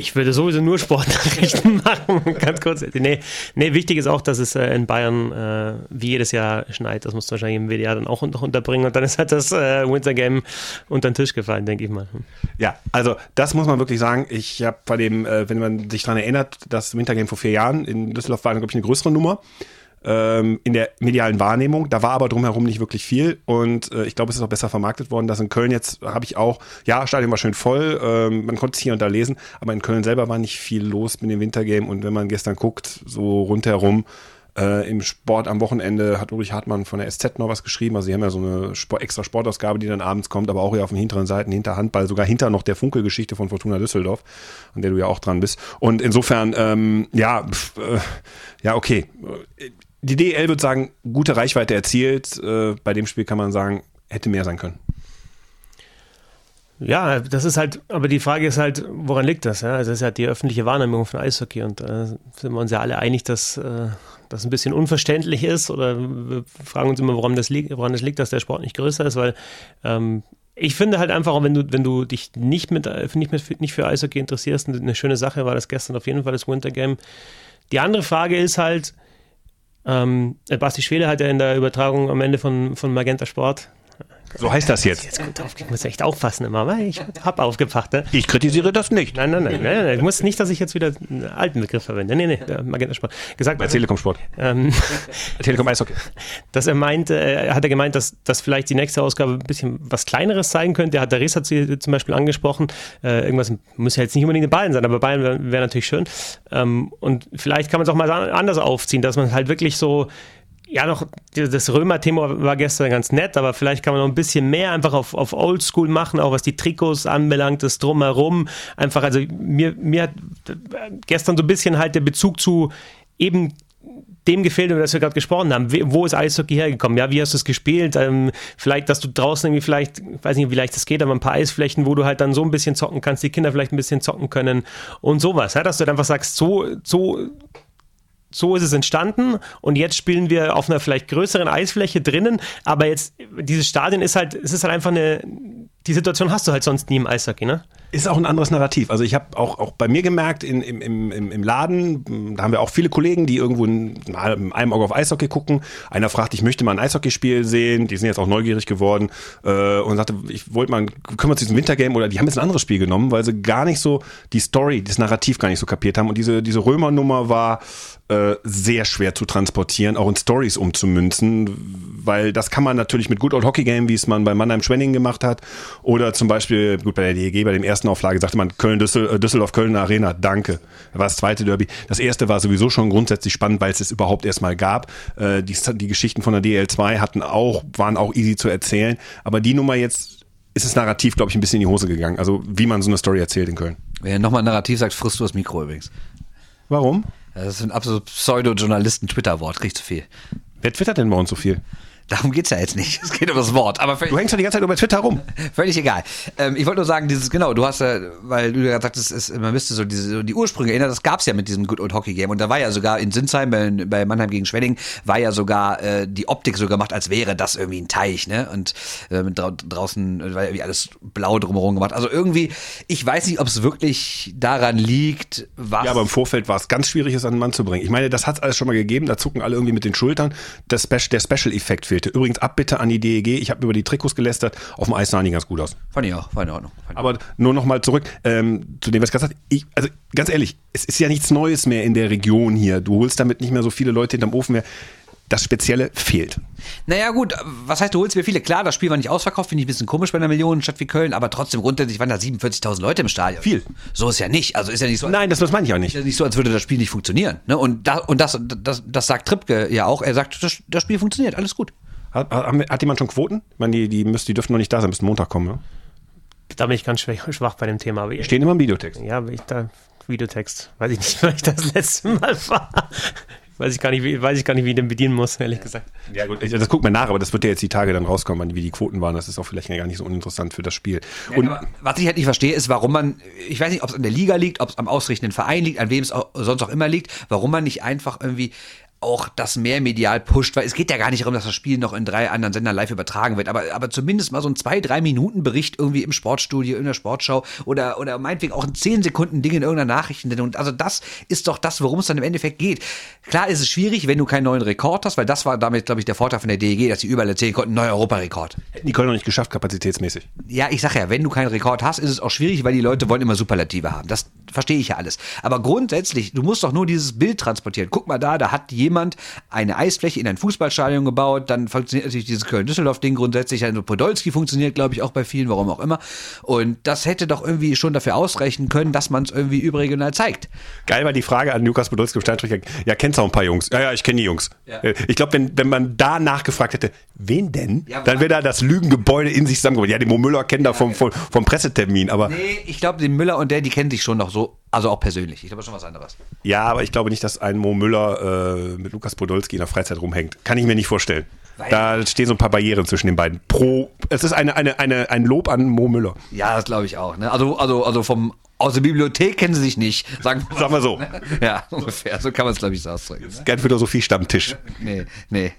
Ich würde sowieso nur Sportnachrichten machen, ganz kurz. Nee, nee, wichtig ist auch, dass es äh, in Bayern äh, wie jedes Jahr schneit. Das musst du wahrscheinlich im WDR dann auch noch unterbringen. Und dann ist halt das äh, Winter Game unter den Tisch gefallen, denke ich mal. Ja, also das muss man wirklich sagen. Ich habe bei dem, äh, wenn man sich daran erinnert, das Winter Game vor vier Jahren in Düsseldorf war, glaube ich, eine größere Nummer ähm, in der medialen Wahrnehmung. Da war aber drumherum nicht wirklich viel und äh, ich glaube, es ist auch besser vermarktet worden. Das in Köln jetzt habe ich auch, ja, Stadion war schön voll, ähm, man konnte es hier und da lesen, aber in Köln selber war nicht viel los mit dem Wintergame und wenn man gestern guckt, so rundherum, äh, Im Sport am Wochenende hat Ulrich Hartmann von der SZ noch was geschrieben. Also sie haben ja so eine Sport, extra Sportausgabe, die dann abends kommt, aber auch ja auf den hinteren Seiten, hinter Handball, sogar hinter noch der Funkelgeschichte von Fortuna Düsseldorf, an der du ja auch dran bist. Und insofern, ähm, ja, pf, äh, ja, okay die DL würde sagen, gute Reichweite erzielt. Äh, bei dem Spiel kann man sagen, hätte mehr sein können. Ja, das ist halt, aber die Frage ist halt, woran liegt das? Ja? Also das ist ja die öffentliche Wahrnehmung von Eishockey und da äh, sind wir uns ja alle einig, dass äh, das ein bisschen unverständlich ist oder wir fragen uns immer, woran das liegt, woran das liegt, dass der Sport nicht größer ist, weil ähm, ich finde halt einfach, wenn du, wenn du dich nicht mit, nicht mit, nicht für Eishockey interessierst, eine schöne Sache war das gestern auf jeden Fall das Winter Game. Die andere Frage ist halt, ähm, Basti Schwede hat ja in der Übertragung am Ende von, von Magenta Sport so heißt das jetzt. Jetzt gut auf, ich muss echt aufpassen immer, weil ich habe aufgepasst. Ne? Ich kritisiere das nicht. Nein, nein, nein, nein, nein. Ich muss nicht, dass ich jetzt wieder einen alten Begriff verwende. Nee, nee, der Magenta Sport. Gesagt, Bei Telekom Sport. Ähm, Telekom Eishockey. Dass er meinte, äh, hat er gemeint, dass, dass vielleicht die nächste Ausgabe ein bisschen was Kleineres sein könnte. Der hat der sie zum Beispiel angesprochen. Äh, irgendwas muss ja jetzt nicht unbedingt in Bayern sein, aber Bayern wäre wär natürlich schön. Ähm, und vielleicht kann man es auch mal anders aufziehen, dass man halt wirklich so ja, noch, das Römer-Thema war gestern ganz nett, aber vielleicht kann man noch ein bisschen mehr einfach auf, auf Oldschool machen, auch was die Trikots anbelangt, das Drumherum. Einfach, also mir, mir hat gestern so ein bisschen halt der Bezug zu eben dem gefehlt, über das wir gerade gesprochen haben. Wo ist Eishockey hergekommen? Ja, wie hast du es gespielt? Ähm, vielleicht, dass du draußen irgendwie vielleicht, ich weiß nicht, wie leicht das geht, aber ein paar Eisflächen, wo du halt dann so ein bisschen zocken kannst, die Kinder vielleicht ein bisschen zocken können und sowas. Ja, dass du halt einfach sagst, so, so so ist es entstanden und jetzt spielen wir auf einer vielleicht größeren Eisfläche drinnen, aber jetzt dieses Stadion ist halt, es ist halt einfach eine, die Situation hast du halt sonst nie im Eishockey, ne? Ist auch ein anderes Narrativ. Also ich habe auch, auch bei mir gemerkt, in, im, im, im Laden, da haben wir auch viele Kollegen, die irgendwo in, in einem Auge auf Eishockey gucken. Einer fragt, ich möchte mal ein Eishockeyspiel sehen. Die sind jetzt auch neugierig geworden äh, und sagte, ich wollte mal, können wir uns diesen Wintergame oder die haben jetzt ein anderes Spiel genommen, weil sie gar nicht so die Story, das Narrativ gar nicht so kapiert haben. Und diese, diese Römer-Nummer war äh, sehr schwer zu transportieren, auch in Stories umzumünzen, weil das kann man natürlich mit Good Old Hockey Game, wie es man bei Mannheim Schwenning gemacht hat, oder zum Beispiel, gut, bei der DEG, bei dem ersten Auflage sagte man Köln-Düsseldorf, äh, Düsseldorf, Köln Arena, danke. Das war das zweite Derby. Das erste war sowieso schon grundsätzlich spannend, weil es es überhaupt erstmal gab. Äh, die, die Geschichten von der DL2 hatten auch, waren auch easy zu erzählen, aber die Nummer jetzt ist das Narrativ, glaube ich, ein bisschen in die Hose gegangen. Also wie man so eine Story erzählt in Köln. Wer nochmal Narrativ sagt, frisst du das Mikro übrigens. Warum? Das ist ein absolut Pseudo-Journalisten-Twitter-Wort, kriegt zu viel. Wer twittert denn bei uns so viel? Darum geht's ja jetzt nicht. Es geht um das Wort. Aber du hängst doch die ganze Zeit über Twitter rum. Völlig egal. Ähm, ich wollte nur sagen, dieses, genau, du hast ja, weil du ja gesagt hast, ist, man müsste so diese, so die Ursprünge erinnern, das gab's ja mit diesem Good Old Hockey Game. Und da war ja sogar in Sinsheim, bei, bei Mannheim gegen Schwenning, war ja sogar äh, die Optik so gemacht, als wäre das irgendwie ein Teich, ne? Und äh, dra draußen war irgendwie alles blau drumherum gemacht. Also irgendwie, ich weiß nicht, ob es wirklich daran liegt, was. Ja, aber im Vorfeld war es ganz schwierig, es an den Mann zu bringen. Ich meine, das hat's alles schon mal gegeben, da zucken alle irgendwie mit den Schultern. Das Spe der Special-Effekt fehlte. Übrigens, Abbitte an die DEG. Ich habe über die Trikots gelästert. Auf dem Eis sahen die ganz gut aus. Fand ich auch, war in Ordnung. Aber nur noch mal zurück ähm, zu dem, was ich gerade sagte. Ich, also ganz ehrlich, es ist ja nichts Neues mehr in der Region hier. Du holst damit nicht mehr so viele Leute hinterm Ofen mehr. Das Spezielle fehlt. Naja, gut, was heißt, du holst mir viele? Klar, das Spiel war nicht ausverkauft, finde ich ein bisschen komisch bei einer Millionenstadt wie Köln, aber trotzdem grundsätzlich waren da 47.000 Leute im Stadion. Viel. So ist ja nicht. Also ist ja nicht so. Nein, das, das meine ich auch nicht. Ist ja nicht so, als würde das Spiel nicht funktionieren. Ne? Und, da, und das, das, das sagt Trippke ja auch. Er sagt, das, das Spiel funktioniert, alles gut. Hat, hat, jemand schon Quoten? Ich meine, die, die, müssen, die dürfen noch nicht da sein, müssen Montag kommen. Ne? Da bin ich ganz schwach, schwach bei dem Thema. Aber Stehen immer im Videotext. Ja, ich da Videotext. Weiß ich nicht, weil ich das letzte Mal war. Weiß ich gar nicht, wie, weiß ich gar nicht, wie ich den bedienen muss, ehrlich gesagt. Ja gut, das guckt man nach, aber das wird ja jetzt die Tage dann rauskommen, wie die Quoten waren. Das ist auch vielleicht gar nicht so uninteressant für das Spiel. Und ja, was ich halt nicht verstehe, ist, warum man, ich weiß nicht, ob es an der Liga liegt, ob es am ausrichtenden Verein liegt, an wem es auch, sonst auch immer liegt, warum man nicht einfach irgendwie auch das mehr medial pusht, weil es geht ja gar nicht darum, dass das Spiel noch in drei anderen Sendern live übertragen wird, aber, aber zumindest mal so ein zwei, drei Minuten Bericht irgendwie im Sportstudio, in der Sportschau oder, oder meinetwegen auch ein zehn Sekunden Ding in irgendeiner Nachrichtensendung. Also das ist doch das, worum es dann im Endeffekt geht. Klar ist es schwierig, wenn du keinen neuen Rekord hast, weil das war damit, glaube ich, der Vorteil von der DEG, dass sie überall erzählen konnten, neuer Europarekord. Hätten die Köln noch nicht geschafft, kapazitätsmäßig. Ja, ich sag ja, wenn du keinen Rekord hast, ist es auch schwierig, weil die Leute wollen immer Superlative haben. Das verstehe ich ja alles. Aber grundsätzlich, du musst doch nur dieses Bild transportieren. Guck mal da, da hat jemand eine Eisfläche in ein Fußballstadion gebaut, dann funktioniert natürlich dieses Köln-Düsseldorf-Ding grundsätzlich. Also Podolski funktioniert, glaube ich, auch bei vielen, warum auch immer. Und das hätte doch irgendwie schon dafür ausreichen können, dass man es irgendwie überregional zeigt. Geil war die Frage an Lukas Podolski im Steinstricher. Ja, kennst du auch ein paar Jungs? Ja, ja, ich kenne die Jungs. Ja. Ich glaube, wenn, wenn man da nachgefragt hätte, wen denn? Ja, dann wäre da das Lügengebäude in sich zusammengebaut. Ja, den Mo Müller kennt ja, da vom, vom, vom Pressetermin, aber. Nee, ich glaube, den Müller und der, die kennen sich schon noch so also auch persönlich. Ich glaube schon was anderes. Ja, aber ich glaube nicht, dass ein Mo Müller äh, mit Lukas Podolski in der Freizeit rumhängt. Kann ich mir nicht vorstellen. Weil da stehen so ein paar Barrieren zwischen den beiden. Pro, es ist eine, eine, eine, ein Lob an Mo Müller. Ja, das glaube ich auch. Ne? Also, also, also vom aus der Bibliothek kennen sie sich nicht. Sagen, wir so. Ja, ungefähr. So kann man es, glaube ich, so ausdrücken. Ne? Kein Philosophie-Stammtisch. Nee, nee.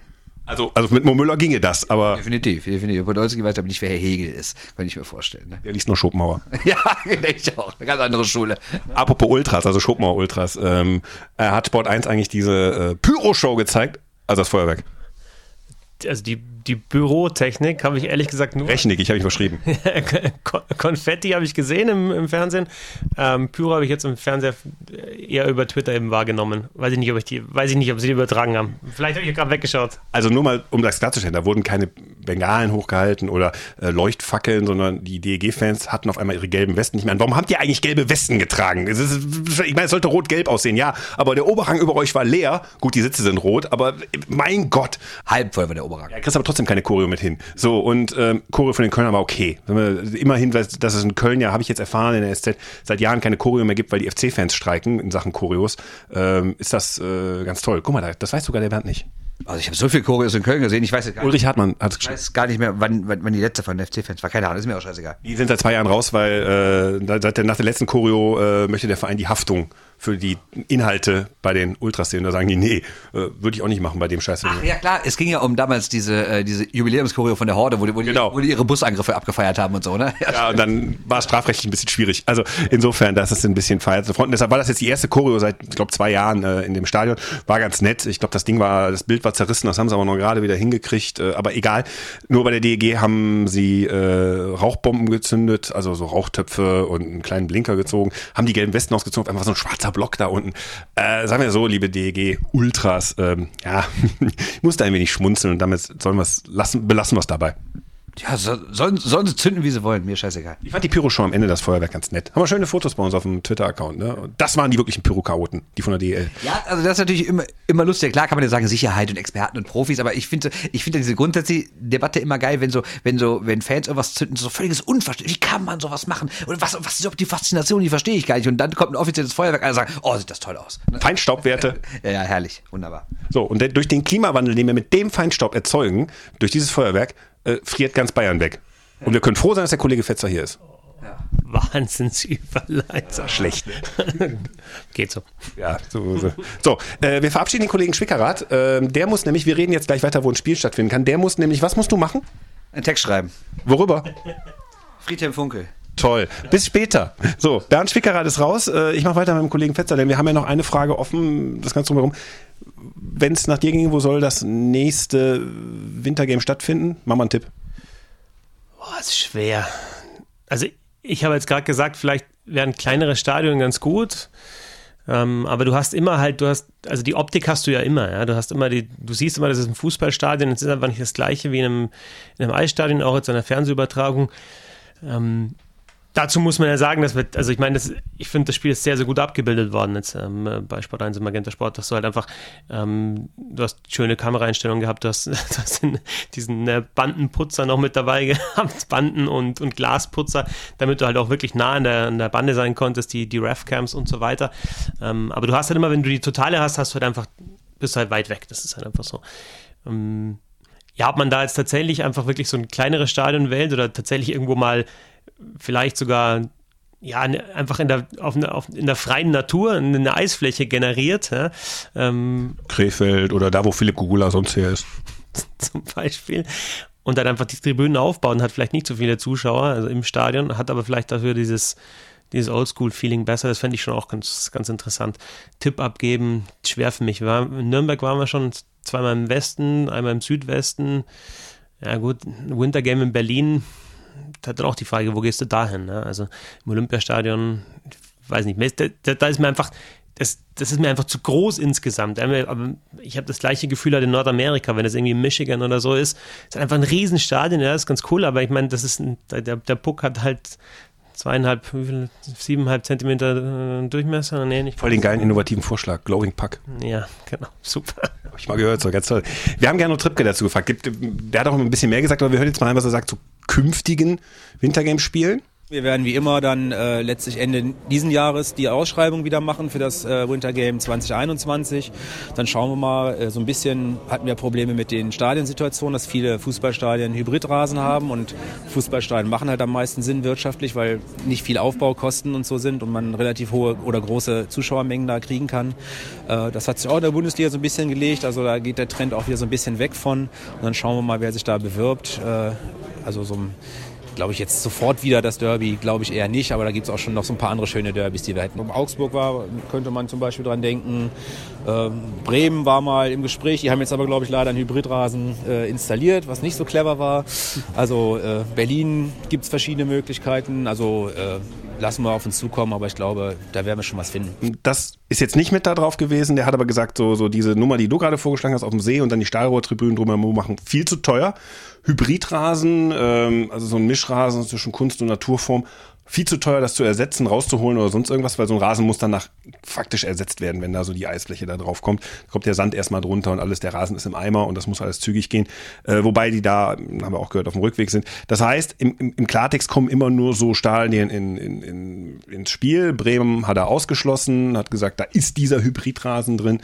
Also, also mit Mo Müller ginge das, aber. Definitiv, definitiv. Podolski weiß aber nicht, wer Herr Hegel ist, kann ich mir vorstellen. Ne? Der liest nur Schopenhauer. ja, denke ich auch. Eine ganz andere Schule. Apropos Ultras, also Schopenhauer Ultras. Ähm, hat Sport 1 eigentlich diese äh, Pyro-Show gezeigt? Also das Feuerwerk. Also die die Bürotechnik habe ich ehrlich gesagt nur. Rechnik, ich habe mich verschrieben. Konfetti habe ich gesehen im, im Fernsehen. Ähm, Pyro habe ich jetzt im Fernseher eher über Twitter eben wahrgenommen. Weiß ich nicht, ob ich die, weiß ich nicht, ob sie die übertragen haben. Vielleicht habe ich gerade weggeschaut. Also nur mal, um das klarzustellen, da wurden keine Bengalen hochgehalten oder äh, Leuchtfackeln, sondern die DEG-Fans hatten auf einmal ihre gelben Westen nicht mehr an. Warum habt ihr eigentlich gelbe Westen getragen? Ist, ich meine, es sollte rot-gelb aussehen, ja, aber der Oberhang über euch war leer. Gut, die Sitze sind rot, aber mein Gott. Halb voll war der Oberhang. Ja, kriegst aber trotzdem keine Choreo mit hin. So, und ähm, Choreo von den Kölnern war okay. Immerhin, dass es in Köln ja, habe ich jetzt erfahren, in der SZ seit Jahren keine Choreo mehr gibt, weil die FC-Fans streiken in Sachen Choreos, ähm, ist das äh, ganz toll. Guck mal, das weiß sogar der Bernd nicht. Also ich habe so viel Choreos in Köln gesehen, ich weiß gar Ulrich Hartmann hat. Ich weiß gar nicht mehr, wann, wann, wann die letzte von den FC-Fans war. Keine Ahnung, ist mir auch scheißegal. Die sind seit zwei Jahren raus, weil äh, seit der, nach der letzten Choreo äh, möchte der Verein die Haftung für die Inhalte bei den Ultras sehen. Da sagen die, nee, äh, würde ich auch nicht machen bei dem Scheiß. Ach ja klar, es ging ja um damals diese, äh, diese Jubiläumschoreo von der Horde, wo die, wo, Genau. die, wo die ihre Busangriffe abgefeiert haben und so, ne? Ja, und dann war es strafrechtlich ein bisschen schwierig. Also insofern, das ist ein bisschen Feier zu fronten. Deshalb war das jetzt die erste Choreo seit, ich glaube, zwei Jahren äh, in dem Stadion. War ganz nett. Ich glaube, das Ding war, das Bild war zerrissen, das haben sie aber noch gerade wieder hingekriegt. Äh, aber egal. Nur bei der DEG haben sie äh, Rauchbomben gezündet, also so Rauchtöpfe und einen kleinen Blinker gezogen, haben die gelben Westen ausgezogen, einfach so ein schwarzer Block da unten. Äh, sagen wir so, liebe DEG Ultras, ähm, ja, ich musste ein wenig schmunzeln und damit sollen wir es lassen, belassen wir es dabei. Ja, so, sollen, sollen sie zünden, wie sie wollen, mir scheißegal. Ich fand die Pyro-Show am Ende das Feuerwerk ganz nett. Haben wir schöne Fotos bei uns auf dem Twitter-Account. Ne? Und das waren die wirklichen Pyro-Chaoten, die von der DL. Ja, also das ist natürlich immer, immer lustig. Klar kann man ja sagen, Sicherheit und Experten und Profis, aber ich finde, ich finde diese grundsätzliche Debatte immer geil, wenn so, wenn so, wenn Fans irgendwas zünden, so völliges Unverständnis. Wie kann man sowas machen? Und was, was ist überhaupt die Faszination? Die verstehe ich gar nicht. Und dann kommt ein offizielles Feuerwerk, alle sagen, oh, sieht das toll aus. Feinstaubwerte. Ja, ja, herrlich, wunderbar. So, und durch den Klimawandel, den wir mit dem Feinstaub erzeugen, durch dieses Feuerwerk, äh, friert ganz Bayern weg. Und wir können froh sein, dass der Kollege Fetzer hier ist. Wahnsinnsüberleiter. Schlecht. Geht so. Ja, so. So, so äh, wir verabschieden den Kollegen Schwickerath. Ähm, der muss nämlich, wir reden jetzt gleich weiter, wo ein Spiel stattfinden kann. Der muss nämlich, was musst du machen? Ein Text schreiben. Worüber? Friedhelm Funkel. Toll. Bis später. So, Bernd Schwickerath ist raus. Äh, Ich mache weiter mit dem Kollegen Fetzer, denn wir haben ja noch eine Frage offen, das Ganze drumherum. Wenn es nach dir ging, wo soll das nächste Wintergame stattfinden? Mach mal einen Tipp. Boah, ist schwer. Also ich habe jetzt gerade gesagt, vielleicht wären kleinere Stadien ganz gut. Ähm, aber du hast immer halt, du hast, also die Optik hast du ja immer, ja. Du hast immer die, du siehst immer, das ist ein Fußballstadion, es ist einfach nicht das gleiche wie in einem, in einem Eisstadion, auch jetzt in einer Fernsehübertragung. Ähm, dazu muss man ja sagen, dass wir, also ich meine, das, ich finde, das Spiel ist sehr, sehr gut abgebildet worden jetzt ähm, bei Sport 1 im Magenta Sport, dass du halt einfach, ähm, du hast schöne Kameraeinstellungen gehabt, du hast, du hast diesen äh, Bandenputzer noch mit dabei gehabt, Banden und, und Glasputzer, damit du halt auch wirklich nah an der, an der Bande sein konntest, die, die Ref-Cams und so weiter. Ähm, aber du hast halt immer, wenn du die Totale hast, hast du halt einfach, bist halt weit weg, das ist halt einfach so. Ähm, ja, ob man da jetzt tatsächlich einfach wirklich so ein kleineres Stadion wählt oder tatsächlich irgendwo mal vielleicht sogar ja, einfach in der, auf, auf, in der freien Natur eine Eisfläche generiert, ja, ähm, Krefeld oder da, wo Philipp Gugula sonst her ist. zum Beispiel, und dann einfach die Tribünen aufbauen, hat vielleicht nicht so viele Zuschauer also im Stadion, hat aber vielleicht dafür dieses, dieses Oldschool-Feeling besser. Das fände ich schon auch ganz, ganz interessant. Tipp abgeben, schwer für mich. Waren, in Nürnberg waren wir schon zweimal im Westen, einmal im Südwesten. Ja gut, Winter Game in Berlin, da dann auch die Frage, wo gehst du dahin? Ne? Also im Olympiastadion, ich weiß nicht, da, da ist mir einfach, das, das ist mir einfach zu groß insgesamt. Aber ich habe das gleiche Gefühl halt in Nordamerika, wenn es irgendwie in Michigan oder so ist. Es ist einfach ein Riesenstadion, ja, ist ganz cool, aber ich meine, das ist ein, der, der Puck hat halt zweieinhalb, siebeneinhalb Zentimeter äh, Durchmesser. Nee, nicht Voll den geilen innovativen Vorschlag. Glowing Puck. Ja, genau, super. Hab ich mal gehört, so ganz toll. Wir haben gerne noch Tripke dazu gefragt. Der hat auch ein bisschen mehr gesagt, aber wir hören jetzt mal rein, was er sagt zu künftigen Wintergame-Spielen. Wir werden wie immer dann äh, letztlich Ende diesen Jahres die Ausschreibung wieder machen für das äh, Winter Game 2021. Dann schauen wir mal, äh, so ein bisschen hatten wir Probleme mit den Stadionsituationen, dass viele Fußballstadien Hybridrasen haben und Fußballstadien machen halt am meisten Sinn wirtschaftlich, weil nicht viel Aufbaukosten und so sind und man relativ hohe oder große Zuschauermengen da kriegen kann. Äh, das hat sich auch in der Bundesliga so ein bisschen gelegt, also da geht der Trend auch wieder so ein bisschen weg von und dann schauen wir mal, wer sich da bewirbt. Äh, also so ein glaube ich, jetzt sofort wieder das Derby, glaube ich eher nicht, aber da gibt es auch schon noch so ein paar andere schöne Derbys, die wir hätten. Um Augsburg war, könnte man zum Beispiel dran denken. Ähm, Bremen war mal im Gespräch, die haben jetzt aber, glaube ich, leider einen Hybridrasen äh, installiert, was nicht so clever war. Also äh, Berlin gibt es verschiedene Möglichkeiten, also äh, lassen wir auf uns zukommen, aber ich glaube, da werden wir schon was finden. Das ist jetzt nicht mit da drauf gewesen. Der hat aber gesagt, so, so diese Nummer, die du gerade vorgeschlagen hast, auf dem See und dann die Stahlrohrtribünen drumherum machen, viel zu teuer. Hybridrasen, ähm, also so ein Mischrasen zwischen Kunst und Naturform, viel zu teuer, das zu ersetzen, rauszuholen oder sonst irgendwas, weil so ein Rasen muss danach faktisch ersetzt werden, wenn da so die Eisfläche da drauf kommt. Da kommt der Sand erstmal drunter und alles, der Rasen ist im Eimer und das muss alles zügig gehen. Äh, wobei die da, haben wir auch gehört, auf dem Rückweg sind. Das heißt, im, im, im Klartext kommen immer nur so Stadien in, in, in, ins Spiel. Bremen hat er ausgeschlossen, hat gesagt, da ist dieser Hybridrasen drin.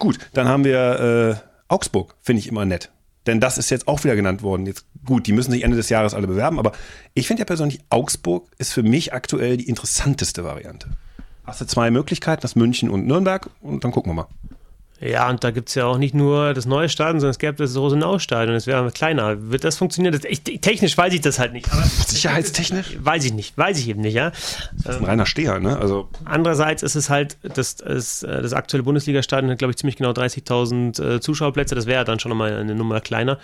Gut, dann haben wir äh, Augsburg, finde ich immer nett. Denn das ist jetzt auch wieder genannt worden. Jetzt gut, die müssen sich Ende des Jahres alle bewerben, aber ich finde ja persönlich, Augsburg ist für mich aktuell die interessanteste Variante. Hast du zwei Möglichkeiten, das München und Nürnberg und dann gucken wir mal. Ja, und da gibt es ja auch nicht nur das neue Stadion, sondern es gäbe das Rosenau-Stadion. Das wäre kleiner. Wird das funktionieren? Das, ich, technisch weiß ich das halt nicht. Sicherheitstechnisch? Weiß ich nicht. Weiß ich eben nicht, ja. Das ist ein reiner Steher, ne? Also Andererseits ist es halt, das, das, das aktuelle Bundesliga-Stadion hat, glaube ich, ziemlich genau 30.000 äh, Zuschauerplätze. Das wäre dann schon nochmal eine Nummer kleiner.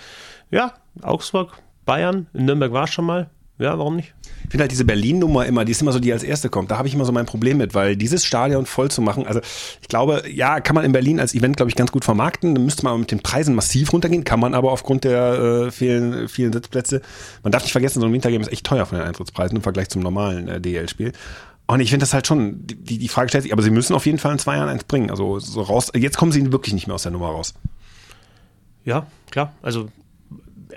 Ja, Augsburg, Bayern, in Nürnberg war es schon mal. Ja, warum nicht? Ich finde halt diese Berlin-Nummer immer, die ist immer so, die als erste kommt. Da habe ich immer so mein Problem mit, weil dieses Stadion voll zu machen, also ich glaube, ja, kann man in Berlin als Event, glaube ich, ganz gut vermarkten. Dann müsste man mit den Preisen massiv runtergehen, kann man aber aufgrund der äh, vielen, vielen Sitzplätze. Man darf nicht vergessen, so ein Wintergame ist echt teuer von den Eintrittspreisen im Vergleich zum normalen äh, DL-Spiel. Und ich finde das halt schon, die, die Frage stellt sich, aber sie müssen auf jeden Fall in zwei Jahren eins bringen. Also so raus, jetzt kommen sie wirklich nicht mehr aus der Nummer raus. Ja, klar. Also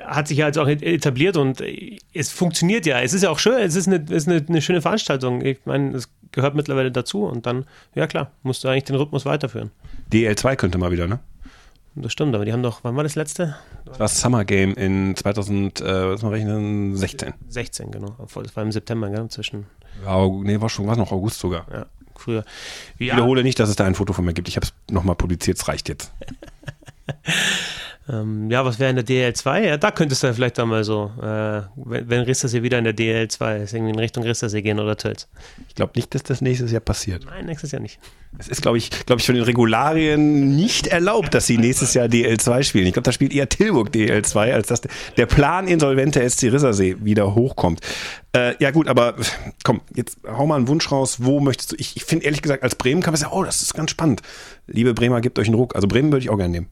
hat sich ja jetzt auch etabliert und es funktioniert ja. Es ist ja auch schön, es ist eine, ist eine, eine schöne Veranstaltung. Ich meine, es gehört mittlerweile dazu und dann, ja klar, musst du eigentlich den Rhythmus weiterführen. DL2 könnte mal wieder, ne? Das stimmt, aber die haben doch, wann war das letzte? Das war Summer Game in 2000, äh, was mal rechnen, 16. 16, genau. Das war im September, gell, zwischen. Ja, nee, war schon, war noch August sogar. Ja, früher. Ja. Ich wiederhole nicht, dass es da ein Foto von mir gibt. Ich habe es nochmal publiziert, es reicht jetzt. Ähm, ja, was wäre in der DL2? Ja, da könntest du vielleicht dann mal so, äh, wenn, wenn Ristersee wieder in der DL2 ist, irgendwie in Richtung Ristersee gehen oder Tölz. Ich glaube nicht, dass das nächstes Jahr passiert. Nein, nächstes Jahr nicht. Es ist, glaube ich, glaube ich, von den Regularien nicht erlaubt, dass sie nächstes Jahr DL2 spielen. Ich glaube, da spielt eher Tilburg DL2, als dass der Plan insolvente SC Rissersee wieder hochkommt. Äh, ja gut, aber komm, jetzt hau mal einen Wunsch raus. Wo möchtest du? Ich, ich finde ehrlich gesagt, als Bremen kann man sagen, oh, das ist ganz spannend. Liebe Bremer, gebt euch einen Ruck. Also Bremen würde ich auch gerne nehmen.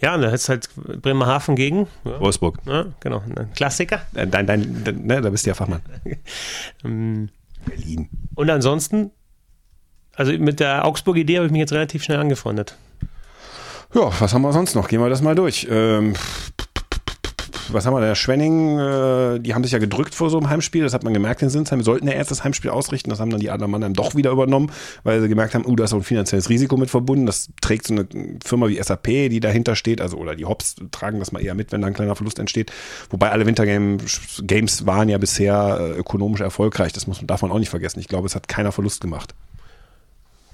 Ja, und da ist halt Bremerhaven gegen ja. Wolfsburg. Ja, genau, ein Klassiker. Dein, dein, dein, ne, da bist du ja Fachmann. Ähm, Berlin. Und ansonsten, also mit der Augsburg-Idee habe ich mich jetzt relativ schnell angefreundet. Ja, was haben wir sonst noch? Gehen wir das mal durch. Ähm, was haben wir da? Schwenning, äh, die haben sich ja gedrückt vor so einem Heimspiel. Das hat man gemerkt in Sinsheim. Wir sollten ja erst das Heimspiel ausrichten. Das haben dann die anderen Mannheim doch wieder übernommen, weil sie gemerkt haben, uh, da ist auch ein finanzielles Risiko mit verbunden. Das trägt so eine Firma wie SAP, die dahinter steht, also oder die Hops tragen das mal eher mit, wenn da ein kleiner Verlust entsteht. Wobei alle Wintergames Games waren ja bisher äh, ökonomisch erfolgreich. Das muss man, darf man auch nicht vergessen. Ich glaube, es hat keiner Verlust gemacht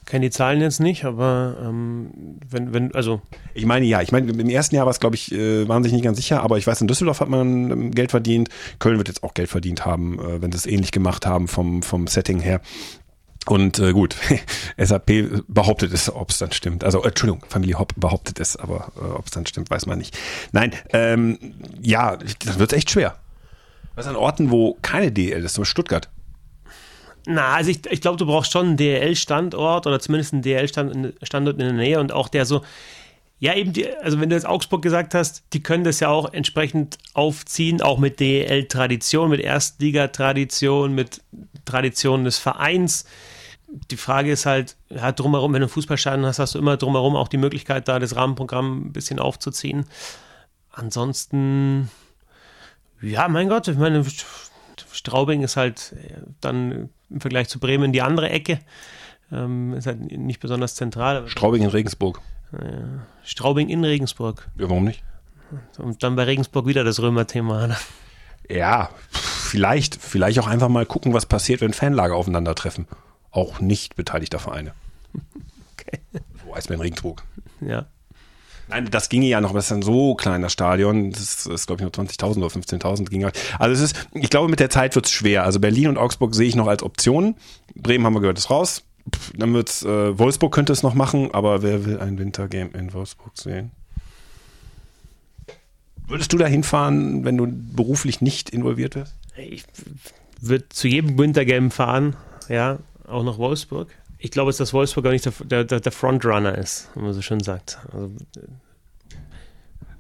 kenne die Zahlen jetzt nicht, aber ähm, wenn, wenn, also. Ich meine ja, ich meine, im ersten Jahr war es, glaube ich, äh, waren sich nicht ganz sicher, aber ich weiß, in Düsseldorf hat man ähm, Geld verdient. Köln wird jetzt auch Geld verdient haben, äh, wenn sie es ähnlich gemacht haben vom, vom Setting her. Und äh, gut, SAP behauptet es, ob es dann stimmt. Also, äh, Entschuldigung, Familie Hopp behauptet es, aber äh, ob es dann stimmt, weiß man nicht. Nein, ähm, ja, das wird echt schwer. Was an Orten, wo keine DL ist, zum Beispiel Stuttgart. Na, also ich, ich glaube, du brauchst schon einen DL-Standort oder zumindest einen DL-Standort in der Nähe und auch der so, ja, eben, die, also wenn du jetzt Augsburg gesagt hast, die können das ja auch entsprechend aufziehen, auch mit DL-Tradition, mit Erstliga-Tradition, mit Tradition des Vereins. Die Frage ist halt, ja, drumherum, wenn du ein Fußballstadion hast, hast du immer drumherum auch die Möglichkeit, da das Rahmenprogramm ein bisschen aufzuziehen. Ansonsten, ja, mein Gott, ich meine, Straubing ist halt dann im Vergleich zu Bremen die andere Ecke. Ähm, ist halt nicht besonders zentral. Straubing in Regensburg. Ja, Straubing in Regensburg. Ja, warum nicht? Und dann bei Regensburg wieder das Römer-Thema. Ja, vielleicht, vielleicht auch einfach mal gucken, was passiert, wenn Fanlager aufeinandertreffen. Auch nicht beteiligter Vereine. Okay. Wo heißt man in Regensburg? Ja. Nein, das ginge ja noch, aber das ist ein so kleiner Stadion. Das ist, glaube ich, nur 20.000 oder 15.000 ging. Also es ist, ich glaube, mit der Zeit wird es schwer. Also Berlin und Augsburg sehe ich noch als Optionen. Bremen haben wir gehört, ist raus. Dann wird's, äh, Wolfsburg könnte es noch machen, aber wer will ein Wintergame in Wolfsburg sehen? Würdest du da hinfahren, wenn du beruflich nicht involviert wärst? Ich würde zu jedem Wintergame fahren, ja, auch nach Wolfsburg ich glaube, dass Wolfsburg auch nicht der, der, der Frontrunner ist, wie man so schön sagt. Also,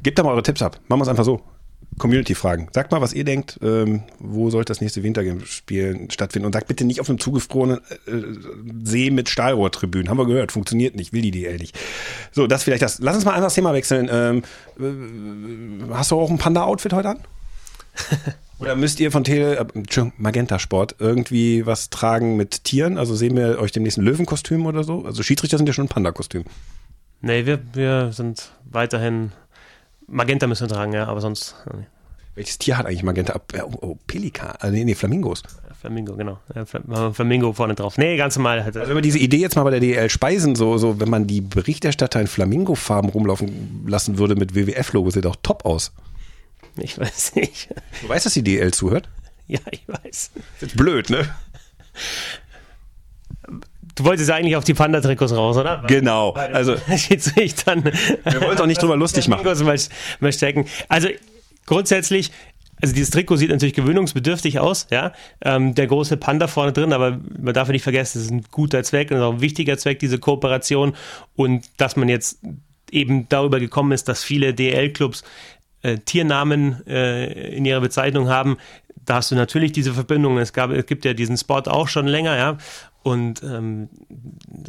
Gebt da mal eure Tipps ab. Machen wir es einfach so. Community-Fragen. Sagt mal, was ihr denkt, ähm, wo sollte das nächste Wintergame-Spiel stattfinden? Und sagt bitte nicht auf einem zugefrorenen äh, See mit Stahlrohrtribünen. Haben wir gehört, funktioniert nicht, will die DL nicht. So, das vielleicht das. Lass uns mal einfach das Thema wechseln. Ähm, äh, hast du auch ein Panda-Outfit heute an? Oder müsst ihr von Tele, äh, Magenta Sport irgendwie was tragen mit Tieren? Also sehen wir euch demnächst ein Löwenkostüm oder so? Also Schiedsrichter sind ja schon ein Panda-Kostüm. Nee, wir, wir sind weiterhin Magenta müssen wir tragen, ja, aber sonst. Nee. Welches Tier hat eigentlich Magenta? Oh, oh Pelikan, also nee, nee, Flamingos. Flamingo, genau. Flamingo vorne drauf. Nee, ganz normal. Also wenn man diese Idee jetzt mal bei der DL Speisen, so, so wenn man die Berichterstatter in Flamingo-Farben rumlaufen lassen würde mit WWF-Logo, sieht auch top aus. Ich weiß nicht. Du weißt, dass die DL zuhört? Ja, ich weiß. Das ist blöd, ne? Du wolltest eigentlich auf die Panda-Trikots raus, oder? Genau. Also, dann. Wir wollen doch nicht drüber lustig machen. Mal, mal stecken. Also, grundsätzlich, also dieses Trikot sieht natürlich gewöhnungsbedürftig aus, ja. Ähm, der große Panda vorne drin, aber man darf nicht vergessen, es ist ein guter Zweck und auch ein wichtiger Zweck, diese Kooperation. Und dass man jetzt eben darüber gekommen ist, dass viele DL-Clubs äh, Tiernamen äh, in ihrer Bezeichnung haben, da hast du natürlich diese Verbindung. Es, gab, es gibt ja diesen Spot auch schon länger, ja. Und ähm,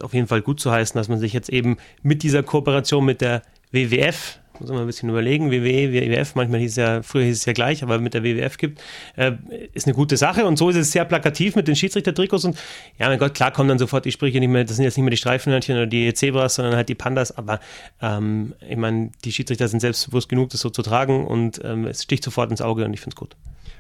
auf jeden Fall gut zu heißen, dass man sich jetzt eben mit dieser Kooperation mit der WWF, muss man ein bisschen überlegen, WWE, WWF, manchmal hieß es ja, früher hieß es ja gleich, aber mit der WWF gibt, äh, ist eine gute Sache. Und so ist es sehr plakativ mit den Schiedsrichter-Trikots. Und ja, mein Gott, klar kommen dann sofort die Sprüche nicht mehr, das sind jetzt nicht mehr die Streifenhörnchen oder die Zebras, sondern halt die Pandas, aber ähm, ich meine, die Schiedsrichter sind selbstbewusst genug, das so zu tragen. Und ähm, es sticht sofort ins Auge und ich finde es gut.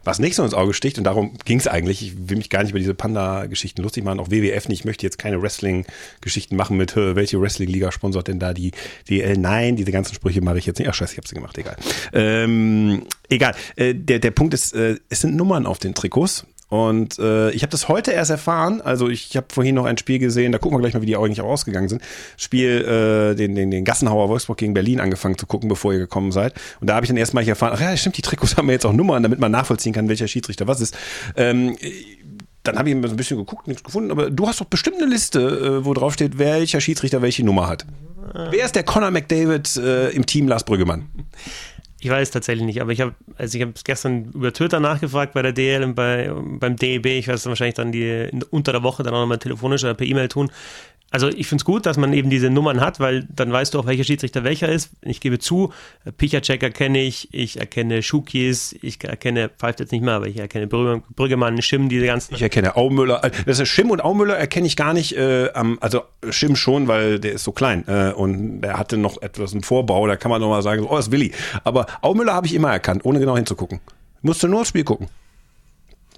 Was nicht so ins Auge sticht, und darum ging es eigentlich, ich will mich gar nicht über diese Panda-Geschichten lustig machen, auch WWF nicht, ich möchte jetzt keine Wrestling-Geschichten machen mit, welche Wrestling-Liga sponsort denn da die DL? Nein, diese ganzen Sprüche mache ich jetzt nicht. Ach scheiße, ich habe sie gemacht, egal. Ähm, egal, äh, der, der Punkt ist, äh, es sind Nummern auf den Trikots und äh, ich habe das heute erst erfahren. Also ich habe vorhin noch ein Spiel gesehen, da gucken wir gleich mal, wie die eigentlich auch ausgegangen sind. Spiel, äh, den, den, den Gassenhauer Wolfsburg gegen Berlin angefangen zu gucken, bevor ihr gekommen seid. Und da habe ich dann erstmal erfahren, ach ja, stimmt, die Trikots haben wir jetzt auch Nummern, damit man nachvollziehen kann, welcher Schiedsrichter was ist. Ähm, dann habe ich ein bisschen geguckt, nichts gefunden, aber du hast doch bestimmt eine Liste, äh, wo drauf steht, welcher Schiedsrichter welche Nummer hat. Wer ist der Conor McDavid äh, im Team Lars Brüggemann? Ich weiß tatsächlich nicht, aber ich habe also ich habe gestern über Twitter nachgefragt bei der DL und bei, beim DEB. Ich werde es wahrscheinlich dann die unter der Woche dann auch nochmal telefonisch oder per E-Mail tun. Also ich finde es gut, dass man eben diese Nummern hat, weil dann weißt du auch, welcher Schiedsrichter welcher ist. Ich gebe zu, Pichacek erkenne ich, ich erkenne Schukis, ich erkenne, pfeift jetzt nicht mehr, aber ich erkenne Brüggemann, Schimm, diese ganzen. Ich erkenne Aumüller. Das ist Schimm und Aumüller erkenne ich gar nicht, äh, also Schimm schon, weil der ist so klein äh, und der hatte noch etwas im Vorbau, da kann man nochmal sagen, oh, das ist Willi. Aber Aumüller habe ich immer erkannt, ohne genau hinzugucken. Musste nur aufs Spiel gucken.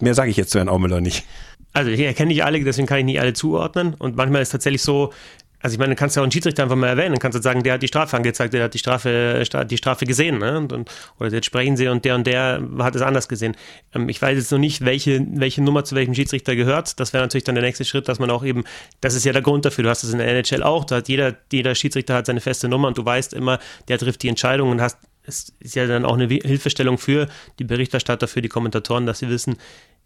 Mehr sage ich jetzt zu Herrn Aumüller nicht also ich erkenne nicht alle, deswegen kann ich nicht alle zuordnen. Und manchmal ist es tatsächlich so, also ich meine, du kannst ja auch einen Schiedsrichter einfach mal erwähnen, dann kannst du sagen, der hat die Strafe angezeigt, der hat die Strafe, die Strafe gesehen, ne? Und, und, oder jetzt sprechen sie und der und der hat es anders gesehen. Ähm, ich weiß jetzt noch nicht, welche, welche Nummer zu welchem Schiedsrichter gehört. Das wäre natürlich dann der nächste Schritt, dass man auch eben, das ist ja der Grund dafür, du hast es in der NHL auch, da hat jeder, jeder Schiedsrichter hat seine feste Nummer und du weißt immer, der trifft die Entscheidung und hast es ist ja dann auch eine Hilfestellung für die Berichterstatter, für die Kommentatoren, dass sie wissen,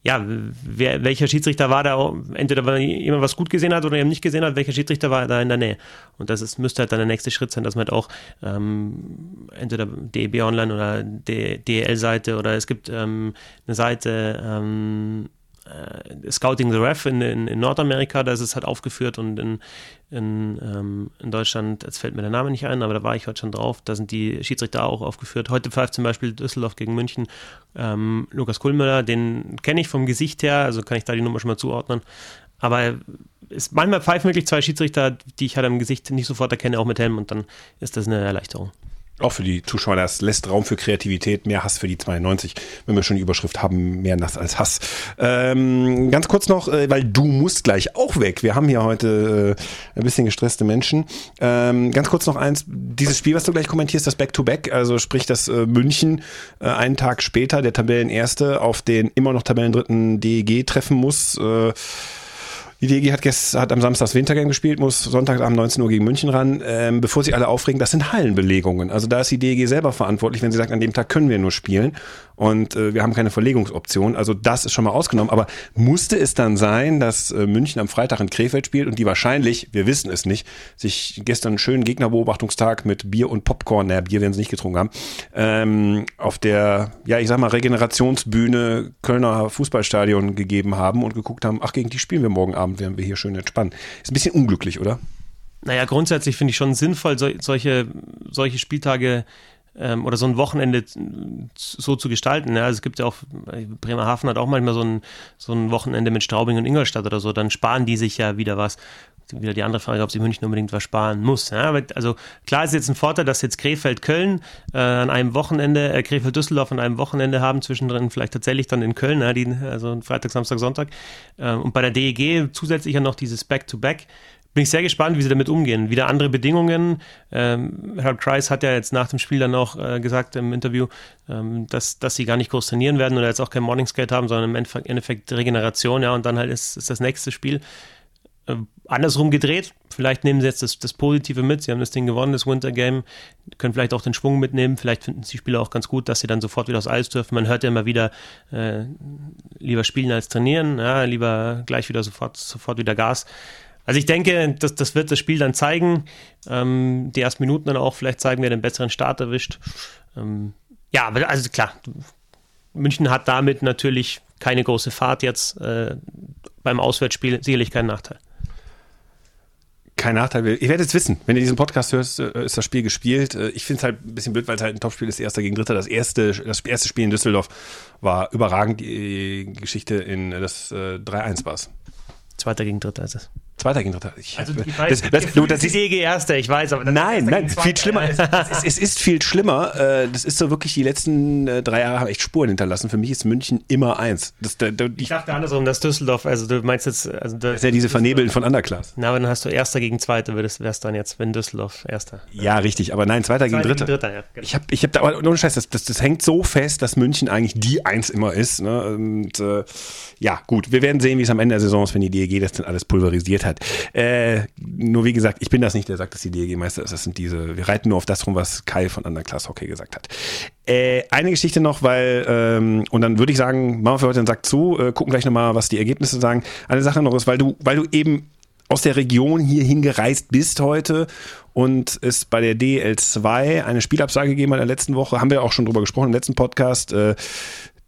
ja, wer, welcher Schiedsrichter war da, entweder weil jemand was gut gesehen hat oder eben nicht gesehen hat, welcher Schiedsrichter war da in der Nähe. Und das ist, müsste halt dann der nächste Schritt sein, dass man halt auch ähm, entweder DEB Online oder DEL-Seite oder es gibt ähm, eine Seite, ähm, äh, Scouting the Ref in, in, in, Nordamerika, da ist es halt aufgeführt und in, in, ähm, in Deutschland, jetzt fällt mir der Name nicht ein, aber da war ich heute schon drauf, da sind die Schiedsrichter auch aufgeführt. Heute pfeift zum Beispiel Düsseldorf gegen München ähm, Lukas Kuhlmüller, den kenne ich vom Gesicht her, also kann ich da die Nummer schon mal zuordnen. Aber es, manchmal pfeifen wirklich zwei Schiedsrichter, die ich halt am Gesicht nicht sofort erkenne, auch mit Helm und dann ist das eine Erleichterung. Auch für die Zuschauer, das lässt Raum für Kreativität, mehr Hass für die 92, wenn wir schon die Überschrift haben, mehr Nass als Hass. Ähm, ganz kurz noch, äh, weil du musst gleich auch weg. Wir haben hier heute äh, ein bisschen gestresste Menschen. Ähm, ganz kurz noch eins, dieses Spiel, was du gleich kommentierst, das Back-to-Back, -Back, also sprich, dass äh, München äh, einen Tag später der Tabellenerste auf den immer noch Tabellendritten DEG treffen muss. Die DG hat, gest, hat am Samstag das Wintergame gespielt, muss Sonntagabend 19 Uhr gegen München ran. Ähm, bevor sich alle aufregen, das sind Hallenbelegungen. Also da ist die DG selber verantwortlich, wenn sie sagt, an dem Tag können wir nur spielen und äh, wir haben keine Verlegungsoption. Also das ist schon mal ausgenommen. Aber musste es dann sein, dass äh, München am Freitag in Krefeld spielt und die wahrscheinlich, wir wissen es nicht, sich gestern einen schönen Gegnerbeobachtungstag mit Bier und Popcorn, naja, Bier werden sie nicht getrunken haben, ähm, auf der, ja, ich sag mal, Regenerationsbühne Kölner Fußballstadion gegeben haben und geguckt haben, ach, gegen die spielen wir morgen Abend, werden wir hier schön entspannen. Ist ein bisschen unglücklich, oder? Naja, grundsätzlich finde ich schon sinnvoll, so, solche, solche Spieltage ähm, oder so ein Wochenende so zu gestalten. Ja, also es gibt ja auch, Bremerhaven hat auch manchmal so ein, so ein Wochenende mit Straubing und Ingolstadt oder so, dann sparen die sich ja wieder was. Wieder die andere Frage, ob sie München unbedingt was sparen muss. Ja, aber also klar ist jetzt ein Vorteil, dass jetzt Krefeld-Köln äh, an einem Wochenende, äh, Krefeld-Düsseldorf an einem Wochenende haben, zwischendrin vielleicht tatsächlich dann in Köln, ja, die, also Freitag, Samstag, Sonntag. Äh, und bei der DEG zusätzlich ja noch dieses Back-to-Back. -Back. Bin ich sehr gespannt, wie sie damit umgehen. Wieder andere Bedingungen. Ähm, Herr Kreis hat ja jetzt nach dem Spiel dann auch äh, gesagt im Interview, ähm, dass, dass sie gar nicht groß trainieren werden oder jetzt auch kein Morning Skate haben, sondern im Endeffekt Regeneration, ja, und dann halt ist, ist das nächste Spiel äh, andersrum gedreht. Vielleicht nehmen sie jetzt das, das Positive mit. Sie haben das Ding gewonnen, das Winter Game, können vielleicht auch den Schwung mitnehmen. Vielleicht finden die Spieler auch ganz gut, dass sie dann sofort wieder aufs Eis dürfen. Man hört ja immer wieder, äh, lieber spielen als trainieren, ja, lieber gleich wieder sofort, sofort wieder Gas. Also ich denke, das, das wird das Spiel dann zeigen. Ähm, die ersten Minuten dann auch vielleicht zeigen, wer den besseren Start erwischt. Ähm, ja, also klar, München hat damit natürlich keine große Fahrt jetzt. Äh, beim Auswärtsspiel sicherlich kein Nachteil kein Nachteil. Ich werde jetzt wissen, wenn ihr diesen Podcast hört, äh, ist das Spiel gespielt. Äh, ich finde es halt ein bisschen blöd, weil es halt ein Topspiel ist, Erster gegen Dritter. Das erste, das erste Spiel in Düsseldorf war überragend. Die Geschichte in das 3-1 war es. Zweiter gegen Dritter ist es. Zweiter gegen Dritter. Ich, also ich weiß, das, das, du, das ist DG Erster, ich weiß, aber nein, nein, viel schlimmer. es, ist, es, ist, viel schlimmer. Äh, das ist so wirklich die letzten äh, drei Jahre haben echt Spuren hinterlassen. Für mich ist München immer eins. Das, da, da, ich dachte andersrum, dass Düsseldorf, also du meinst jetzt, also das ist ja diese Vernebeln von Underclass. Na, aber dann hast du Erster gegen Zweiter, wäre es dann jetzt, wenn Düsseldorf Erster. Ja, richtig, aber nein, Zweiter, Zweiter gegen Dritter. Gegen Dritter ja, genau. Ich habe, ich habe da, aber ohne Scheiß, das, das, das hängt so fest, dass München eigentlich die Eins immer ist. Ne? Und äh, ja, gut, wir werden sehen, wie es am Ende der Saison ist, wenn die DEG das dann alles pulverisiert hat. Äh, nur wie gesagt, ich bin das nicht, der sagt, dass die DEG Meister ist. Das sind diese, wir reiten nur auf das rum, was Kai von Underclass Hockey gesagt hat. Äh, eine Geschichte noch, weil, ähm, und dann würde ich sagen, machen wir für heute den Sack zu, äh, gucken gleich nochmal, was die Ergebnisse sagen. Eine Sache noch ist, weil du, weil du eben aus der Region hier hingereist bist heute und es bei der DL2 eine Spielabsage gegeben hat in der letzten Woche, haben wir auch schon drüber gesprochen im letzten Podcast. Äh,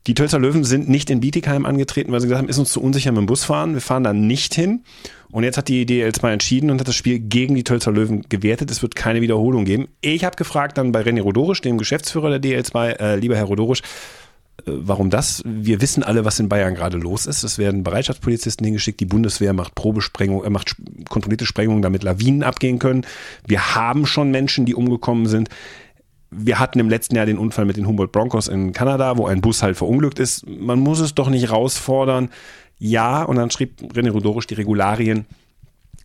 die Tölzer Löwen sind nicht in Bietigheim angetreten, weil sie gesagt haben, ist uns zu unsicher mit dem Bus fahren. Wir fahren da nicht hin. Und jetzt hat die DL2 entschieden und hat das Spiel gegen die Tölzer Löwen gewertet. Es wird keine Wiederholung geben. Ich habe gefragt dann bei René Rodorisch, dem Geschäftsführer der DL2, äh, lieber Herr Rodorisch, äh, warum das? Wir wissen alle, was in Bayern gerade los ist. Es werden Bereitschaftspolizisten hingeschickt, die Bundeswehr macht Probesprengung, äh, macht kontrollierte Sprengungen, damit Lawinen abgehen können. Wir haben schon Menschen, die umgekommen sind wir hatten im letzten Jahr den Unfall mit den Humboldt Broncos in Kanada, wo ein Bus halt verunglückt ist. Man muss es doch nicht rausfordern. Ja, und dann schrieb René Rudorisch, die Regularien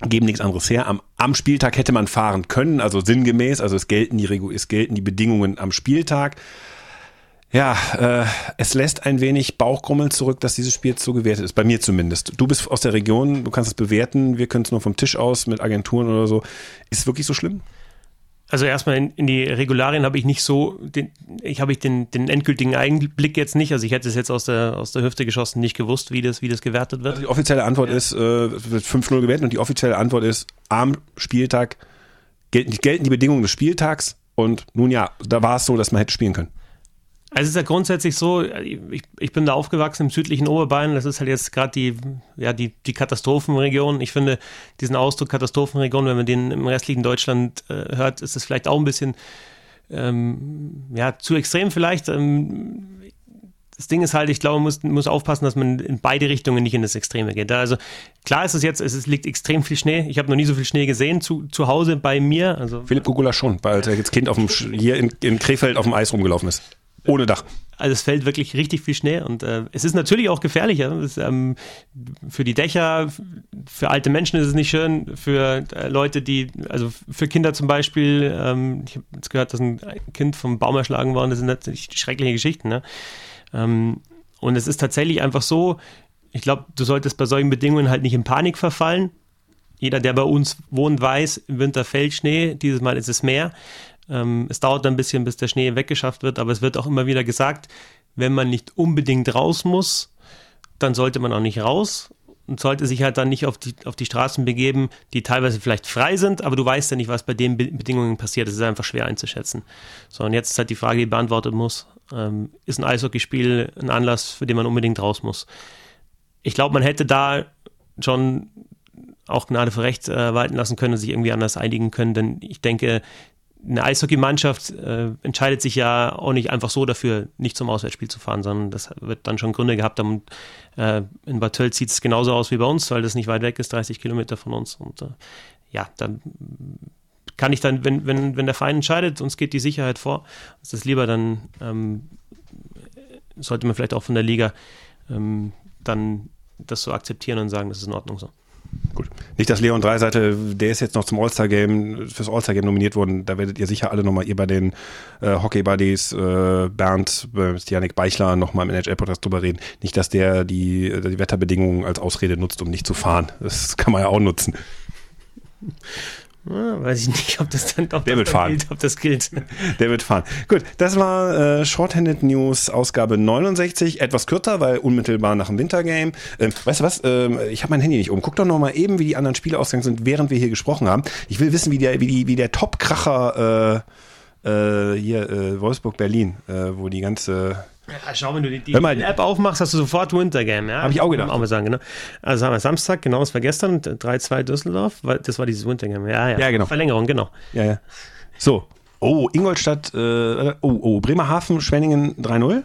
geben nichts anderes her. Am, am, Spieltag hätte man fahren können, also sinngemäß, also es gelten die, es gelten die Bedingungen am Spieltag. Ja, äh, es lässt ein wenig Bauchgrummeln zurück, dass dieses Spiel so gewertet ist. Bei mir zumindest. Du bist aus der Region, du kannst es bewerten. Wir können es nur vom Tisch aus mit Agenturen oder so. Ist es wirklich so schlimm? Also erstmal in, in die Regularien habe ich nicht so, den, ich habe ich den, den endgültigen Einblick jetzt nicht. Also ich hätte es jetzt aus der, aus der Hüfte geschossen, nicht gewusst, wie das, wie das gewertet wird. Also die offizielle Antwort ja. ist, äh, wird 5-0 gewertet und die offizielle Antwort ist, am Spieltag gelten, gelten die Bedingungen des Spieltags und nun ja, da war es so, dass man hätte spielen können. Also es ist ja grundsätzlich so, ich, ich bin da aufgewachsen im südlichen Oberbayern, das ist halt jetzt gerade die, ja, die, die Katastrophenregion. Ich finde diesen Ausdruck Katastrophenregion, wenn man den im restlichen Deutschland äh, hört, ist das vielleicht auch ein bisschen ähm, ja, zu extrem vielleicht. Ähm, das Ding ist halt, ich glaube, man muss, muss aufpassen, dass man in beide Richtungen nicht in das Extreme geht. Also klar ist es jetzt, es liegt extrem viel Schnee. Ich habe noch nie so viel Schnee gesehen zu, zu Hause bei mir. Also Philipp Gugula schon, weil er jetzt Kind auf dem, hier in, in Krefeld auf dem Eis rumgelaufen ist. Ohne Dach. Also es fällt wirklich richtig viel Schnee und äh, es ist natürlich auch gefährlicher. Es, ähm, für die Dächer, für alte Menschen ist es nicht schön, für äh, Leute, die, also für Kinder zum Beispiel, ähm, ich habe jetzt gehört, dass ein Kind vom Baum erschlagen worden ist, das sind natürlich schreckliche Geschichten. Ne? Ähm, und es ist tatsächlich einfach so, ich glaube, du solltest bei solchen Bedingungen halt nicht in Panik verfallen. Jeder, der bei uns wohnt, weiß, im Winter fällt Schnee, dieses Mal ist es mehr. Ähm, es dauert ein bisschen, bis der Schnee weggeschafft wird, aber es wird auch immer wieder gesagt, wenn man nicht unbedingt raus muss, dann sollte man auch nicht raus und sollte sich halt dann nicht auf die, auf die Straßen begeben, die teilweise vielleicht frei sind, aber du weißt ja nicht, was bei den Bedingungen passiert. Das ist einfach schwer einzuschätzen. So, und jetzt ist halt die Frage, die beantwortet muss. Ähm, ist ein Eishockeyspiel ein Anlass, für den man unbedingt raus muss? Ich glaube, man hätte da schon auch Gnade für Recht äh, walten lassen können und sich irgendwie anders einigen können, denn ich denke, eine Eishockeymannschaft äh, entscheidet sich ja auch nicht einfach so dafür, nicht zum Auswärtsspiel zu fahren, sondern das wird dann schon Gründe gehabt haben. Äh, in Bad Tölz sieht es genauso aus wie bei uns, weil das nicht weit weg ist, 30 Kilometer von uns. Und äh, ja, dann kann ich dann, wenn, wenn, wenn der Verein entscheidet, uns geht die Sicherheit vor, ist das lieber, dann ähm, sollte man vielleicht auch von der Liga ähm, dann das so akzeptieren und sagen, das ist in Ordnung so. Gut. Nicht, dass Leon Dreiseite, der ist jetzt noch zum All-Star-Game, fürs All-Star-Game nominiert worden. Da werdet ihr sicher alle nochmal, ihr bei den äh, Hockey-Buddies, äh, Bernd, äh, Janik Beichler nochmal im NHL-Podcast drüber reden. Nicht, dass der die, die Wetterbedingungen als Ausrede nutzt, um nicht zu fahren. Das kann man ja auch nutzen. Ja, weiß ich nicht, ob das dann ob Der wird fahren. Gilt, ob das gilt. Der wird fahren. Gut, das war äh, Shorthanded News Ausgabe 69. Etwas kürzer, weil unmittelbar nach dem Wintergame. Ähm, weißt du was? Ähm, ich habe mein Handy nicht um. Guck doch noch mal eben, wie die anderen Spiele ausgegangen sind, während wir hier gesprochen haben. Ich will wissen, wie der, wie die, wie der Top-Kracher äh, äh, hier äh, Wolfsburg-Berlin, äh, wo die ganze Ja, schau, wenn du die, die Hör mal, App aufmachst, hast du sofort Wintergame. Ja? Hab ich auch gedacht. Auch mal sagen, genau. Also haben wir Samstag, genau, das war gestern, 3-2 Düsseldorf, weil das war dieses Wintergame. Ja, ja. Ja, genau. Verlängerung, genau. Ja, ja. So. Oh, Ingolstadt, äh, oh, oh, Bremerhaven, Schwenningen 3-0.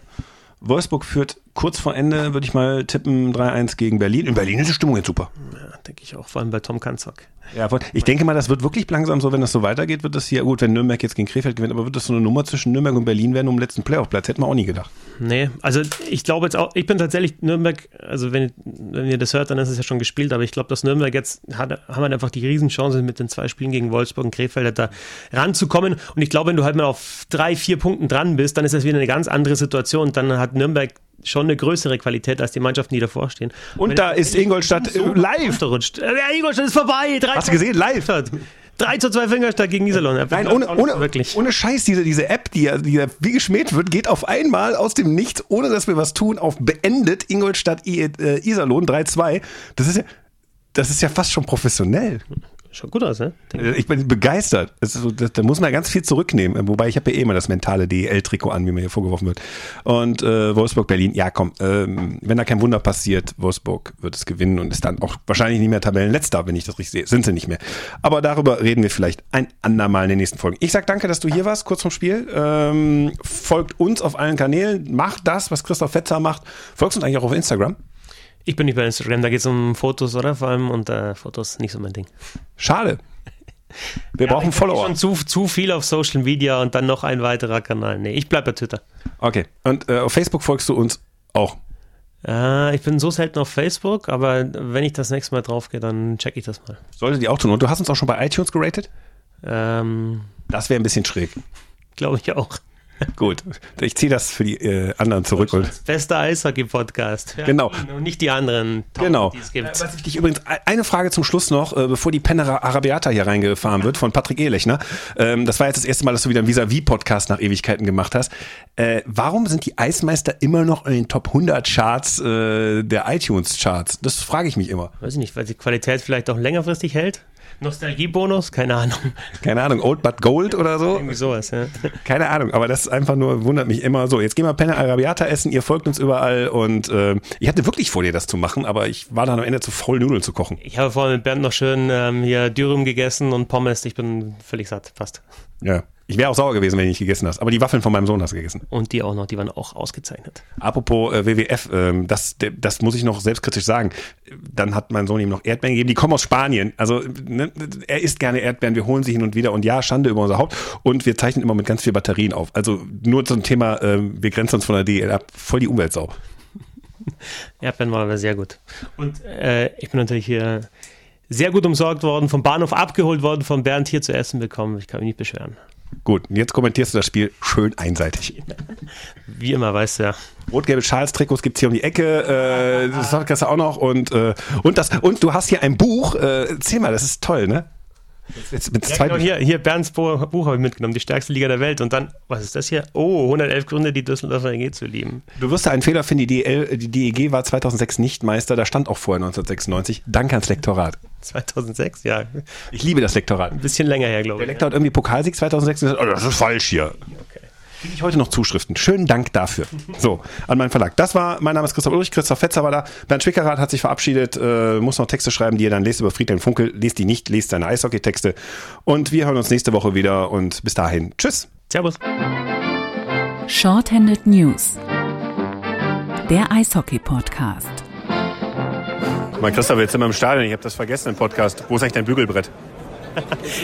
Wolfsburg führt kurz vor Ende, würde ich mal tippen, 3-1 gegen Berlin. In Berlin ist die Stimmung jetzt super. Ja, denke ich auch, vor allem bei Tom Kanzok. Ja, ich denke mal, das wird wirklich langsam so, wenn das so weitergeht, wird das hier, gut, wenn Nürnberg jetzt gegen Krefeld gewinnt, aber wird das so eine Nummer zwischen Nürnberg und Berlin werden um den letzten Playoff-Platz? Hätten wir auch nie gedacht. Nee, also ich glaube jetzt auch, ich bin tatsächlich Nürnberg, also wenn, wenn ihr das hört, dann ist es ja schon gespielt, aber ich glaube, dass Nürnberg jetzt hat, haben halt einfach die Riesenchance mit den zwei Spielen gegen Wolfsburg und Krefeld da ranzukommen und ich glaube, wenn du halt mal auf drei, vier Punkten dran bist, dann ist das wieder eine ganz andere Situation und dann hat Nürnberg schon eine größere Qualität als die Mannschaften, die davor stehen. Und da ist Ingolstadt äh, live. Runterrutscht. Äh, Ja, Ingolstadt ist vorbei. Drei Hast du gesehen? Live. 3 zu 2 für Ingolstadt gegen Iserlohn. Ja, Nein, ohne, ohne, wirklich. ohne Scheiß, diese, diese App, die, ja- die ja wie geschmäht wird, geht auf einmal aus dem Nichts, ohne dass wir was tun, auf beendet Ingolstadt I, äh, Iserlohn 3-2. Das ist ja, das ist ja fast schon professionell. Schaut gut aus, ne? Ich bin begeistert. So, das, da muss man ganz viel zurücknehmen. Wobei ich habe ja eh immer das mentale DEL-Trikot an, wie mir hier vorgeworfen wird. Und äh, Wolfsburg, Berlin, ja komm, ähm, wenn da kein Wunder passiert, Wolfsburg wird es gewinnen und ist dann auch wahrscheinlich nicht mehr Tabellenletzter, wenn ich das richtig sehe. Sind sie nicht mehr. Aber darüber reden wir vielleicht ein andermal in den nächsten Folgen. Ich sag danke, dass du hier warst, kurz vom Spiel. Ähm, folgt uns auf allen Kanälen. Macht das, was Christoph Fetzer macht. Folgst uns eigentlich auch auf Instagram. Ich bin nicht bei Instagram, da geht es um Fotos, oder? Vor allem und äh, Fotos nicht so mein Ding. Schade. Wir brauchen Ich bin Follower. Schon zu, zu viel auf Social Media und dann noch ein weiterer Kanal. Nee, ich bleib bei Twitter. Okay. Und äh, auf Facebook folgst du uns auch. Äh, ich bin so selten auf Facebook, aber wenn ich das nächste Mal drauf gehe, dann check ich das mal. Sollte die auch tun. Und du hast uns auch schon bei iTunes geratet? Ähm, Das wäre ein bisschen schräg. Glaube ich auch. Gut. Ich ziehe das für die äh, anderen zurück. Und, Bester Eishockey-Podcast. Genau. Und nicht die anderen, tausend, genau. die es gibt. Was ich dich übrigens, eine Frage zum Schluss noch, äh, bevor die Penner Arabiata hier reingefahren wird, von Patrick Ehlechner. Ähm, das war jetzt das erste Mal, dass du wieder einen Vis-a-vis-Podcast nach Ewigkeiten gemacht hast. Äh, warum sind die Eismeister immer noch in den Top 100 Charts äh, der iTunes-Charts? Das frage ich mich immer. Weiß ich nicht, weil die Qualität vielleicht auch längerfristig hält. Nostalgiebonus? Keine Ahnung. Keine Ahnung, Old But Gold oder so? Irgendwie sowas, ja. Keine Ahnung, aber das ist einfach nur, wundert mich immer so. Jetzt gehen wir Penne Arabiata essen, ihr folgt uns überall und äh, ich hatte wirklich vor dir, das zu machen, aber ich war dann am Ende zu faul, Nudeln zu kochen. Ich habe vorhin mit Bernd noch schön ähm, hier Dürüm gegessen und Pommes. Ich bin völlig satt, fast. Ja. Ich wäre auch sauer gewesen, wenn du nicht gegessen hast. Aber die Waffeln von meinem Sohn hast du gegessen. Und die auch noch, die waren auch ausgezeichnet. Apropos äh, WWF, ähm, das, das muss ich noch selbstkritisch sagen. Dann hat mein Sohn ihm noch Erdbeeren gegeben. Die kommen aus Spanien. Also ne, er isst gerne Erdbeeren. Wir holen sie hin und wieder. Und ja, Schande über unser Haupt. Und wir zeichnen immer mit ganz viel Batterien auf. Also nur zum Thema, ähm, wir grenzen uns von der DL ab. Voll die Umweltsau. Erdbeeren war aber sehr gut. Und äh, ich bin natürlich hier sehr gut umsorgt worden, vom Bahnhof abgeholt worden, von Bernd hier zu essen bekommen. Ich kann mich nicht beschweren. Gut, jetzt kommentierst du das Spiel schön einseitig. Wie immer, weißt du ja. Rot-gelbe Schals-Trikots gibt's hier um die Ecke, äh, das hast du auch noch und, äh, und, das, und du hast hier ein Buch, äh, erzähl mal, das ist toll, ne? Jetzt mit Ja, genau, hier, hier Bernds Buch habe ich mitgenommen, die stärkste Liga der Welt. Und dann, was ist das hier? Oh, 111 Gründe, die Düsseldorfer EG zu lieben. Du wirst da einen Fehler finden, die, DL, die DEG war 2006 nicht Meister, da stand auch vorher 1996. Danke ans Lektorat. 2006, ja. Ein Ich liebe das Lektorat. bisschen länger her, glaube Der ich. Lektor hat irgendwie Pokalsieg 2006 gesagt, oh, das ist falsch hier. Okay. Kriege ich heute noch Zuschriften. Schönen Dank dafür. So, an meinen Verlag. Das war, mein Name ist Christoph Ulrich, Christoph Fetzer war da. Bernd Schwickerath hat sich verabschiedet, äh, muss noch Texte schreiben, die ihr dann lest über Friedhelm Funkel. Lest die nicht, lest seine Eishockey-Texte. Und wir hören uns nächste Woche wieder und bis dahin. Tschüss. Servus. Shorthanded News. Der Eishockey-Podcast. Mein Christoph, jetzt sind wir im Stadion. Ich habe das vergessen im Podcast. Wo ist eigentlich dein Bügelbrett?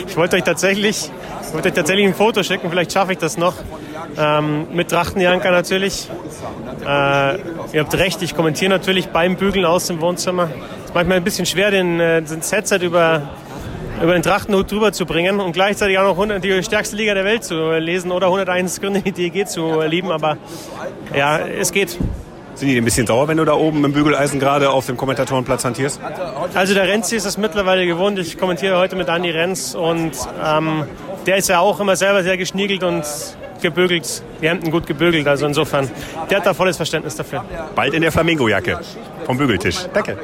Ich wollte euch tatsächlich, ich wollte euch tatsächlich ein Foto schicken, vielleicht schaffe ich das noch. Ähm, mit Trachtenjanker natürlich. Äh, ihr habt recht, ich kommentiere natürlich beim Bügeln aus dem Wohnzimmer. Es ist manchmal ein bisschen schwer, den, äh, den Setset über, über den Trachtenhut drüber zu bringen und gleichzeitig auch noch 100, die stärkste Liga der Welt zu lesen oder 101 Gründe, die DEG zu lieben. Aber ja, es geht. Sind die ein bisschen sauer, wenn du da oben im Bügeleisen gerade auf dem Kommentatorenplatz hantierst? Also der Renzi ist es mittlerweile gewohnt. Ich kommentiere heute mit Andi Renz und ähm, der ist ja auch immer selber sehr geschniegelt und gebügelt, die Hemden gut gebügelt. Also insofern, der hat da volles Verständnis dafür. Bald in der Flamingo-Jacke vom Bügeltisch. Danke.